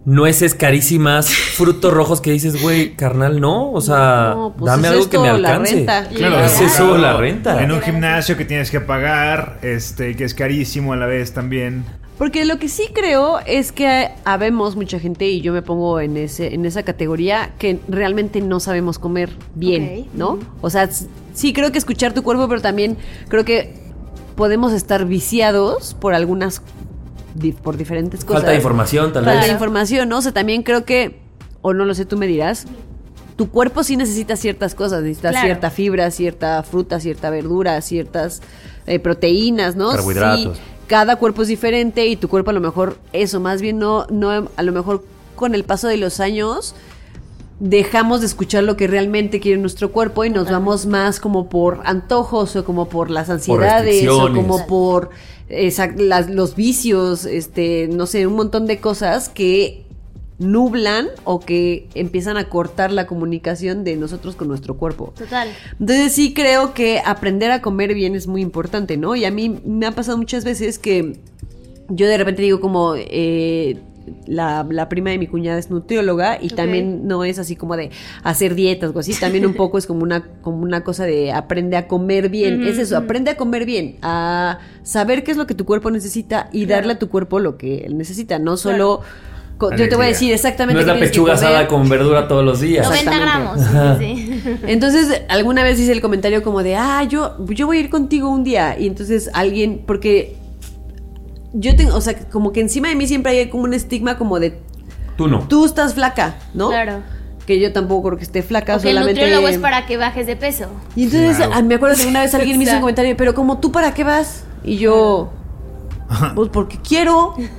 C: Nueces carísimas, frutos rojos que dices, güey, carnal, no. O sea,
A: No, pues
C: dame
A: es
C: algo que me
A: esto, la
C: alcance.
A: renta.
B: Claro,
C: Es eso, la renta.
B: En un gimnasio que tienes que pagar, este, que es carísimo a la vez también.
A: Porque lo que sí creo es que habemos mucha gente, y yo me pongo en, ese, en esa categoría, que realmente no sabemos comer bien. ¿no? O sea, sí creo que escuchar tu cuerpo, pero también creo que podemos estar viciados por algunas, di- por diferentes cosas.
C: Falta de información, tal
A: Falta
C: vez.
A: de información, ¿no? O sea, también creo que, o no lo sé, tú me dirás, tu cuerpo sí necesita ciertas cosas, necesita
D: Claro.
A: cierta fibra, cierta fruta, cierta verdura, ciertas eh, proteínas, ¿no?
C: Carbohidratos.
A: Sí, cada cuerpo es diferente y tu cuerpo a lo mejor, eso, más bien no, no, a lo mejor con el paso de los años dejamos de escuchar lo que realmente quiere nuestro cuerpo y nos vamos más como por antojos o como por las ansiedades o como por las- los vicios, este, no sé, un montón de cosas que nublan o que empiezan a cortar la comunicación de nosotros con nuestro cuerpo.
D: Total.
A: Entonces sí creo que aprender a comer bien es muy importante, ¿no? Y a mí me ha pasado muchas veces que yo de repente digo como... eh, la, la prima de mi cuñada es nutrióloga y también no es así como de hacer dietas o así, también un poco es como una, como una cosa de aprende a comer bien. Es eso, aprende a comer bien, a saber qué es lo que tu cuerpo necesita y
D: Claro.
A: darle a tu cuerpo lo que él necesita, no solo... Yo te voy a decir exactamente
C: No es la pechuga asada con verdura todos los días.
D: 90
A: Exactamente.
D: gramos. sí, sí.
A: Entonces, alguna vez hice el comentario como de, ah, yo, yo voy a ir contigo un día. Y entonces alguien, porque yo tengo, o sea, como que encima de mí siempre hay como un estigma como de,
C: Tú no.
A: tú estás flaca, ¿no?
D: Claro.
A: Que yo tampoco creo que esté flaca,
D: Porque el
A: solamente...
D: nutriólogo es para que bajes de peso.
A: Y entonces
B: Claro.
A: ah, me acuerdo que una vez alguien me hizo un comentario, pero como tú para qué vas? Y yo, pues porque quiero. Porque,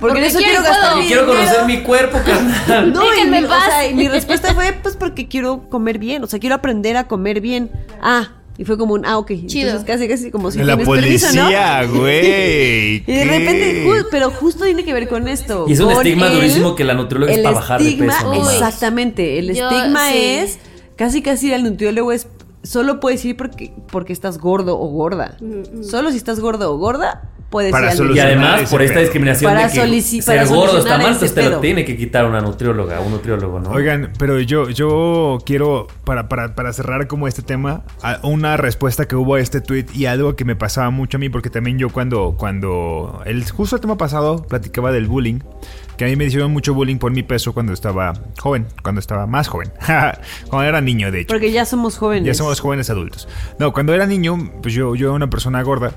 D: Porque
A: en eso
D: quiero
A: gastar mi
C: Quiero
A: dinero.
C: conocer mi cuerpo, carnal.
A: No, y o sea, y mi respuesta fue, pues porque quiero comer bien, o sea, quiero aprender a comer bien. Ah, y fue como un, ah, ok.
D: Chido.
A: Entonces casi, casi como si
B: la
A: ¿no?
B: policía, güey.
A: Y de repente, ju- pero justo tiene que ver con esto.
C: Y es un estigma
A: el-
C: durísimo que la nutrióloga es
A: el
C: para bajar de
A: estigma-
C: peso. ¿no?
D: Uy.
A: Exactamente. El
D: Yo,
A: estigma
D: sí.
A: es casi casi al nutriólogo es solo puedes ir porque, porque estás gordo o gorda.
D: Mm,
A: Solo si estás gordo o gorda,
B: Para
A: ir al
C: Y además, por esta
B: pedo.
C: discriminación
A: Para
C: de que ser gordo está mal, entonces te lo tiene que quitar una nutrióloga, un nutriólogo, ¿no?
B: Oigan, pero yo, yo quiero, para, para, para cerrar como este tema, una respuesta que hubo a este tweet y algo que me pasaba mucho a mí, porque también yo cuando, cuando, el, justo el tema pasado platicaba del bullying, que a mí me hicieron mucho bullying por mi peso cuando estaba joven, cuando estaba más joven, cuando era niño, de hecho.
A: Porque ya somos jóvenes.
B: Ya somos jóvenes adultos. No, cuando era niño, pues yo, yo era una persona gorda.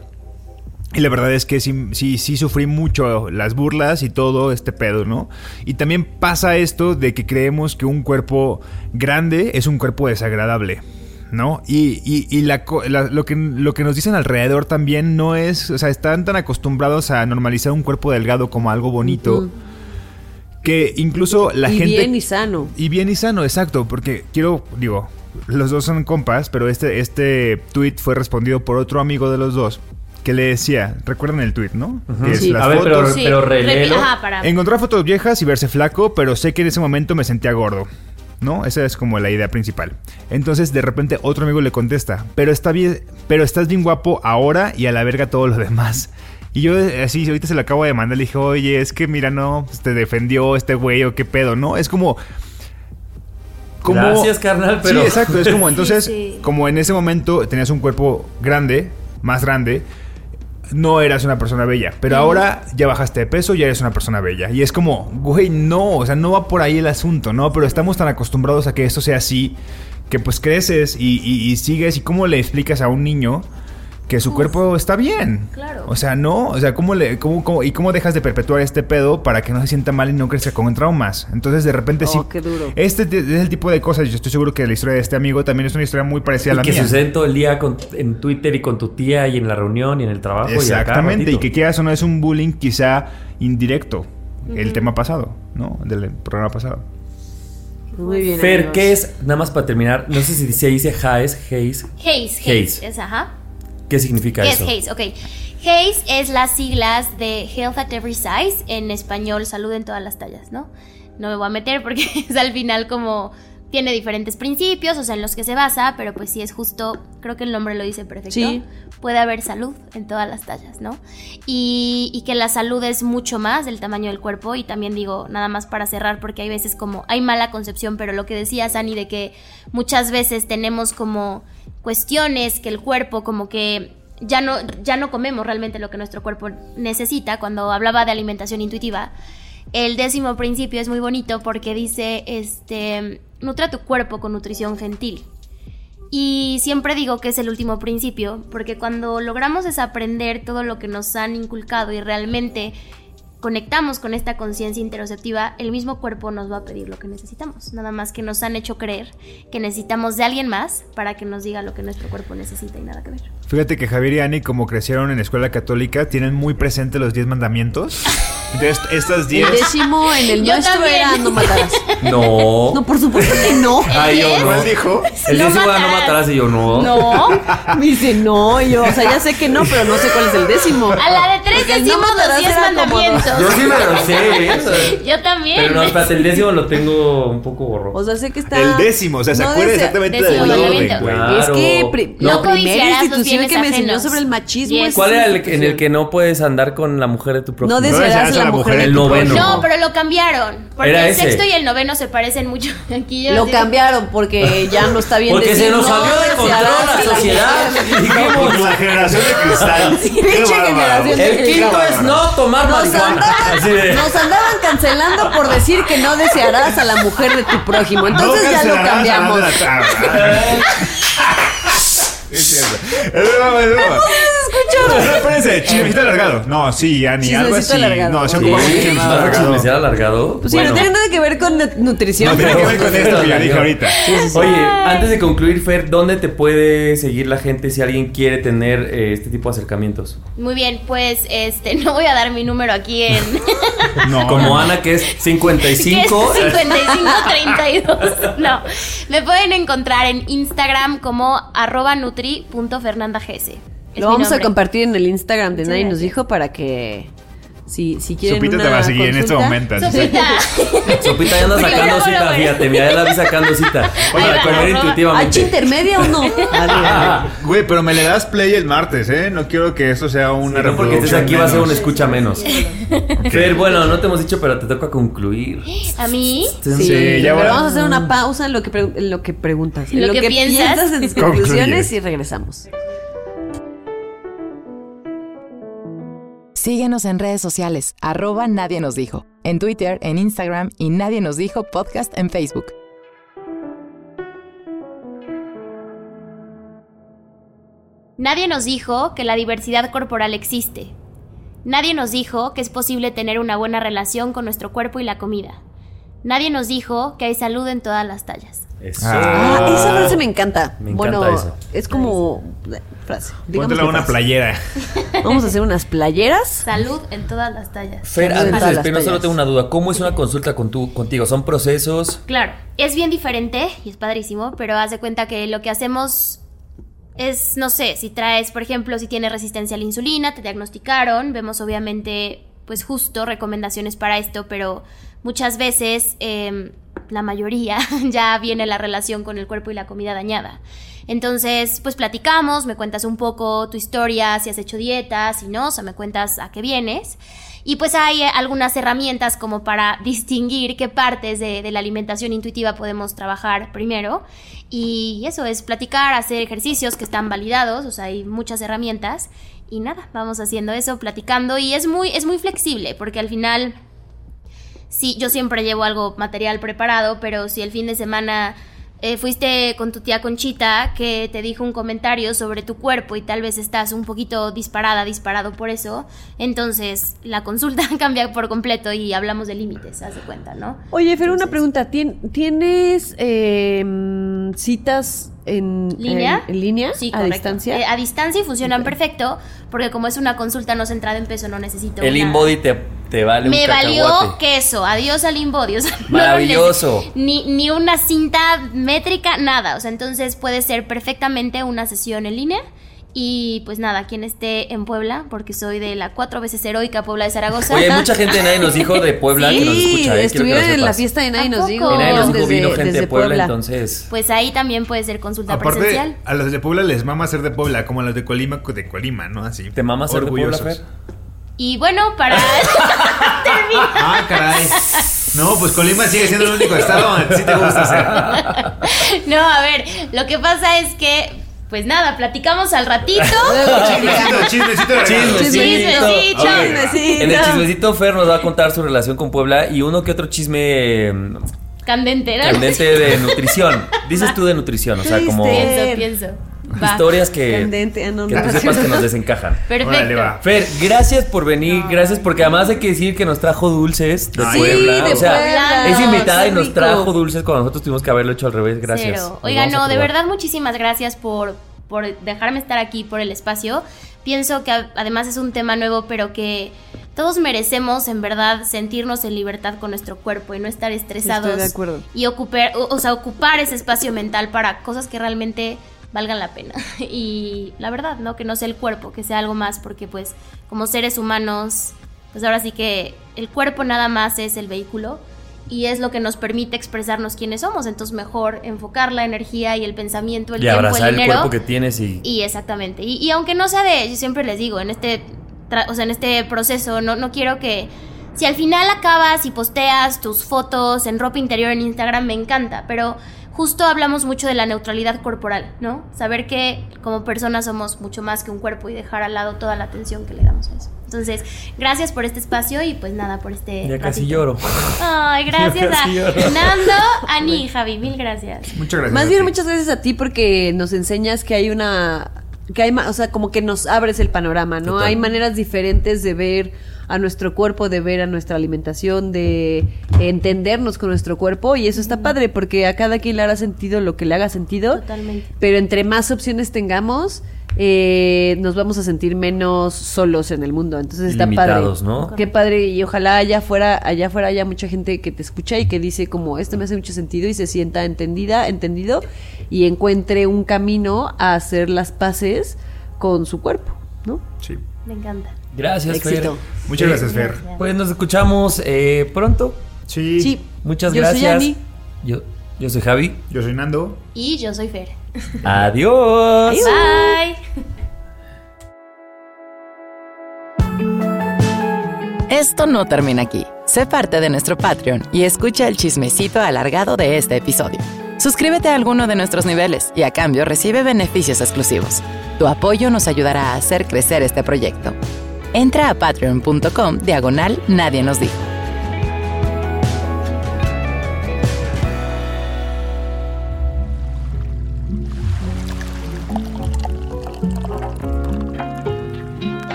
B: Y la verdad es que sí, sí, sí sufrí mucho las burlas y todo este pedo, ¿no? Y también pasa esto de que creemos que un cuerpo grande es un cuerpo desagradable. ¿No? Y, y, y la lo, que, lo que nos dicen alrededor también no es, o sea, están tan acostumbrados a normalizar un cuerpo delgado como algo bonito, que incluso la
A: y
B: gente...
A: bien y sano.
B: Y bien y sano, exacto, porque quiero, digo, los dos son compas, pero este, este tweet fue respondido por otro amigo de los dos que le decía, recuerdan el tweet, ¿no? Que es
A: Sí.
B: las
C: A ver, pero,
D: Sí,
C: pero
D: repi-
C: reléelo.
D: Ajá, para.
B: Encontrar fotos viejas y verse flaco, pero sé que en ese momento me sentía gordo. ¿No? Esa es como la idea principal. Entonces, de repente, otro amigo le contesta, pero está bien, pero estás bien guapo ahora y a la verga todo lo demás. Y yo así, ahorita se lo acabo de mandar, le dije, oye, es que mira, no, pues, te defendió este güey o qué pedo, ¿no? Es como...
C: Gracias, carnal, pero-
B: Sí, exacto, es como, entonces,
D: sí.
B: como en ese momento tenías un cuerpo grande, más grande, no eras una persona bella. Pero ahora ya bajaste de peso, ya eres una persona bella. Y es como, güey, no, o sea, no va por ahí el asunto, ¿no? Pero estamos tan acostumbrados a que esto sea así, que pues creces y, y- y sigues. ¿Y cómo le explicas a un niño que su cuerpo está bien?
D: Claro.
B: O sea, no, o sea, ¿cómo le, cómo, cómo- ¿y cómo dejas de perpetuar este pedo para que no se sienta mal y no crezca con traumas? Entonces, de repente sí.
A: Oh, qué duro.
B: Este es el tipo de cosas, yo estoy seguro que la historia de este amigo también es una historia muy parecida a la
C: que
B: mía.
C: suceden todo el día con- en Twitter y con tu tía y en la reunión y en el trabajo.
B: Exactamente, y que quieras o no es un bullying quizá indirecto. El tema pasado, ¿no? Del programa pasado.
A: Muy bien.
C: Fer,
A: amigos.
C: ¿qué es, nada más para terminar, no sé si se dice Haze, Haze,
D: Haze,
C: Haze.
D: Haze. Es, ajá.
C: ¿Qué significa
D: ¿Qué
C: eso?
D: es Haze? Ok. Haze es las siglas de Health at Every Size, en español, salud en todas las tallas, ¿no? No me voy a meter porque es al final como tiene diferentes principios, o sea, en los que se basa, pero pues sí es justo, creo que el nombre lo dice perfecto.
A: Sí.
D: Puede haber salud en todas las tallas, ¿no? Y, y que la salud es mucho más del tamaño del cuerpo y también digo, nada más para cerrar, porque hay veces como, hay mala concepción, pero lo que decía Sani de que muchas veces tenemos como cuestiones que el cuerpo como que ya no, ya no comemos realmente lo que nuestro cuerpo necesita. Cuando hablaba de alimentación intuitiva, el décimo principio es muy bonito porque dice, este, nutra tu cuerpo con nutrición gentil. Y siempre digo que es el último principio, porque cuando logramos desaprender todo lo que nos han inculcado y realmente conectamos con esta conciencia interoceptiva, el mismo cuerpo nos va a pedir lo que necesitamos. Nada más que nos han hecho creer que necesitamos de alguien más para que nos diga lo que nuestro cuerpo necesita y nada que ver.
B: Fíjate que Javier y Ani, como crecieron en escuela católica, tienen muy presente los 10 mandamientos. Entonces, estas 10...
A: El décimo en el
D: Yo
A: nuestro
D: también.
A: era no matarás.
C: No.
A: No, por supuesto que no.
C: Ay, yo no.
B: ¿Cuál dijo?
C: El
D: No
C: décimo era no
D: matarás.
C: matarás y yo no.
D: No,
A: Me dice no, y yo, o sea, ya sé que no, pero no sé cuál es el décimo.
D: a la de
A: Porque el no
D: los diez mandamientos.
C: Yo sí me lo sé, ¿eh?
D: Yo también.
C: Pero no, espérate, el décimo lo tengo un poco borroso.
A: O sea, sé que está.
B: El décimo, o sea, se
A: no
B: acuerda exactamente del orden.
C: Claro.
A: Es que pri-
D: No
A: la primera institución que me enseñó sobre el machismo
D: Yes.
A: es
C: ¿Cuál era el que- en el que no puedes andar con la mujer de tu prójimo?
A: No
B: desearás
A: a la mujer de
C: El
A: tu
C: noveno.
D: No, pero lo cambiaron. Porque
C: Era
D: el
C: ese.
D: sexto y el noveno se parecen mucho. Aquí yo
A: Lo cambiaron porque ya no está bien
C: Porque se nos
A: no
C: salió de control la sociedad. Dijimos,
B: La generación de cristal. Qué
A: generación de
C: el quinto es no tomar
A: Nos
C: marihuana.
A: andaban,
C: Así de-
A: nos andaban cancelando por decir que no desearás a la mujer de tu prójimo. Entonces
B: No
A: ya lo cambiamos.
B: Es cierto. Es broma, es broma. No, espérense, chismecito alargado. No, sí, Ani, algo
A: Chismecito
B: así.
A: alargado.
B: No, se
C: Sí,
B: ocupa mucho
C: ¿no
B: chismecito alargado.
C: chismecial alargado?
A: Pues sí,
C: Bueno.
A: no tiene nada que ver con nu- nutrición.
B: No tiene que ver con esto que ya dije ahorita.
C: Oye, antes de concluir, Fer, ¿dónde te puede seguir la gente si alguien quiere tener eh, este tipo de acercamientos?
D: Muy bien, pues este no voy a dar mi número aquí en
B: No,
C: Como
B: no.
C: Ana, que es
D: que es
C: 55.
D: 5532. No, me pueden encontrar en Instagram como arroba nutri.fernandags.
A: Lo vamos a compartir en el Instagram de
D: Muchas
A: Nadie nos dijo para que si, si quieren
B: Sopita
A: una
B: te va a seguir en este momento. así
D: Sopita.
C: Sopita ya anda sacando cita, fíjate, mira, ya la vi sacando cita. Para comer
D: arroba-
A: ¿H
C: intuitivamente.
A: intermedia o no? Ah,
B: Güey, pero me le das play el martes, ¿eh? No quiero que esto sea una
C: No porque estés aquí va a ser un escucha menos. Fer, bueno, no te hemos dicho, pero te toca concluir.
D: A mí.
A: Sí,
B: Sí, ya
A: pero
B: va.
A: vamos a hacer una pausa en lo que, pre- en lo que preguntas. En
D: Lo
A: lo,
D: que
A: que,
D: piensas.
A: piensas en tus conclusiones y regresamos.
E: Síguenos en redes sociales, arroba Nadie Nos Dijo, en Twitter, en Instagram y Nadie Nos Dijo Podcast en Facebook.
D: Nadie nos dijo que la diversidad corporal existe. Nadie nos dijo que es posible tener una buena relación con nuestro cuerpo y la comida. Nadie nos dijo que hay salud en todas las tallas.
C: Eso.
A: Ah, esa frase me encanta.
C: Me encanta
A: bueno,
C: eso.
A: es como frase.
B: Póntela una
A: frase.
B: playera.
A: Vamos a hacer unas playeras.
D: Salud en todas las tallas.
C: Fer,
A: Salud
C: antes de despedirnos, solo tengo una duda. ¿Cómo es una consulta con tu, contigo? ¿Son procesos?
D: Claro, es bien diferente y es padrísimo, pero haz de cuenta que lo que hacemos es, no sé, si traes, por ejemplo, si tienes resistencia a la insulina, te diagnosticaron, vemos obviamente, pues justo recomendaciones para esto, pero muchas veces, eh, la mayoría, ya viene la relación con el cuerpo y la comida dañada. Entonces, pues platicamos, me cuentas un poco tu historia, si has hecho dietas, si no, o sea, me cuentas a qué vienes. Y pues hay eh, algunas herramientas como para distinguir qué partes de, de la alimentación intuitiva podemos trabajar primero. Y eso es platicar, hacer ejercicios que están validados, o sea, hay muchas herramientas. Y nada, vamos haciendo eso, platicando. Y es muy, es muy flexible, porque al final sí, yo siempre llevo algo material preparado, pero si el fin de semana eh, fuiste con tu tía Conchita que te dijo un comentario sobre tu cuerpo y tal vez estás un poquito disparada, disparado por eso, entonces la consulta cambia por completo y hablamos de límites, haz de cuenta, ¿no?
A: Oye, Fer, una pregunta. ¿Tien- ¿Tienes eh, citas en
D: ¿Línea?
A: En, en línea?
D: Sí,
A: ¿A
D: correcto.
A: distancia?
D: Eh, a distancia y funcionan perfecto, porque como es una consulta no centrada en peso, no necesito
C: El
D: una-
C: InBody te, te vale
D: Me
C: un
D: valió queso, adiós al InBody. o sea,
C: Maravilloso.
D: ni, ni una cinta métrica, nada. O sea, entonces puede ser perfectamente una sesión en línea. Y pues nada, quien esté en Puebla, porque soy de la cuatro veces heroica Puebla de Zaragoza.
C: Oye, mucha gente de nadie nos dijo de Puebla que nos
A: Sí,
C: escucha. ¿eh?
A: Estuvieron en la fiesta de Nadie
D: ¿A
A: nos dijo.
C: En nadie nos dijo
A: desde-
C: vino gente de Puebla, entonces.
D: Pues ahí también puede ser consulta
B: Aparte,
D: presencial.
B: a los de Puebla les mama ser de Puebla, como a los de Colima, de Colima, ¿no? Así.
C: ¿Te mama ser de Puebla. Fer?
D: Y bueno, para terminar.
B: Ah, caray. No, pues Colima sigue siendo el único estado donde sí te gusta hacer.
D: No, a ver, lo que pasa es que, pues nada, platicamos al ratito.
B: Chismecito, chismecito.
D: Chismecito.
C: Ok.
A: Chismecito.
C: En el chismecito, Fer nos va a contar su relación con Puebla y uno que otro chisme mm,
D: Candente, ¿no?
C: candente de nutrición. Dices tú de nutrición, o sea, como.
D: Pienso, pienso. Va.
C: historias que,
A: Candente, ah, no,
C: que tú sepas que nos desencajan.
D: Perfecto.
B: Órale, va.
C: Fer, gracias por venir, gracias porque además hay que decir que nos trajo dulces de
B: Ay,
C: Puebla.
A: de
C: o sea,
A: Puebla.
C: es invitada y nos trajo dulces cuando nosotros tuvimos que haberlo hecho al revés. Gracias.
D: Cero. Oiga, no, de verdad muchísimas gracias por, por dejarme estar aquí, por el espacio. Pienso que además es un tema nuevo, pero que todos merecemos en verdad sentirnos en libertad con nuestro cuerpo y no estar estresados.
A: Estoy de acuerdo.
D: Y ocupar, o, o sea, ocupar ese espacio mental para cosas que realmente valgan la pena. Y la verdad, ¿no? Que no sea el cuerpo, que sea algo más, porque pues como seres humanos, pues ahora sí que el cuerpo nada más es el vehículo y es lo que nos permite expresarnos quiénes somos. Entonces mejor enfocar la energía y el pensamiento, el
C: Y
D: tiempo,
C: abrazar
D: el
C: cuerpo que tienes y...
D: Y exactamente. Y, y aunque no sea de, yo siempre les digo, en este, o sea, en este proceso, no, no quiero que, si al final acabas y posteas tus fotos en ropa interior en Instagram, me encanta, pero justo hablamos mucho de la neutralidad corporal, ¿no? Saber que como personas somos mucho más que un cuerpo y dejar al lado toda la atención que le damos a eso. Entonces, gracias por este espacio y pues nada, por este...
C: Ya casi
D: ratito.
C: lloro.
D: Ay, gracias a
C: casi lloro.
D: Nando, Ani y Javi, mil gracias.
B: Muchas gracias.
A: Más
B: a
A: bien,
B: ti.
A: muchas gracias a ti porque nos enseñas que hay una. que hay, ma- o sea, como que nos abres el panorama, ¿no?
C: Total.
A: Hay maneras diferentes de ver a nuestro cuerpo, de ver a nuestra alimentación, de entendernos con nuestro cuerpo y eso está padre porque a cada quien le hará sentido lo que le haga sentido.
D: Totalmente.
A: Pero entre más opciones tengamos, eh, nos vamos a sentir menos solos en el mundo. Entonces está
C: Limitados,
A: padre.
C: ¿no?
A: Qué padre y ojalá allá afuera, allá afuera haya mucha gente que te escucha y que dice como esto me hace mucho sentido y se sienta entendida, entendido y encuentre un camino a hacer las paces con su cuerpo, ¿no?
B: Sí.
D: Me encanta.
C: Gracias,
A: Éxito.
C: Fer.
B: Muchas
C: Eh,
B: gracias, Fer.
C: Pues nos escuchamos eh, pronto.
B: Sí.
A: Sí.
C: Muchas
A: Yo soy
C: gracias.
A: Ani.
C: Yo, yo soy Javi.
B: Yo soy Nando.
D: Y yo soy Fer.
C: Adiós.
D: Bye.
E: Esto no termina aquí. Sé parte de nuestro Patreon y escucha el chismecito alargado de este episodio. Suscríbete a alguno de nuestros niveles y a cambio recibe beneficios exclusivos. Tu apoyo nos ayudará a hacer crecer este proyecto. Entra a patreon.com diagonal Nadie nos dijo.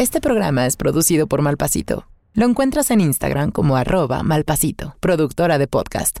E: Este programa es producido por Malpasito. Lo encuentras en Instagram como arroba malpasito, productora de podcast.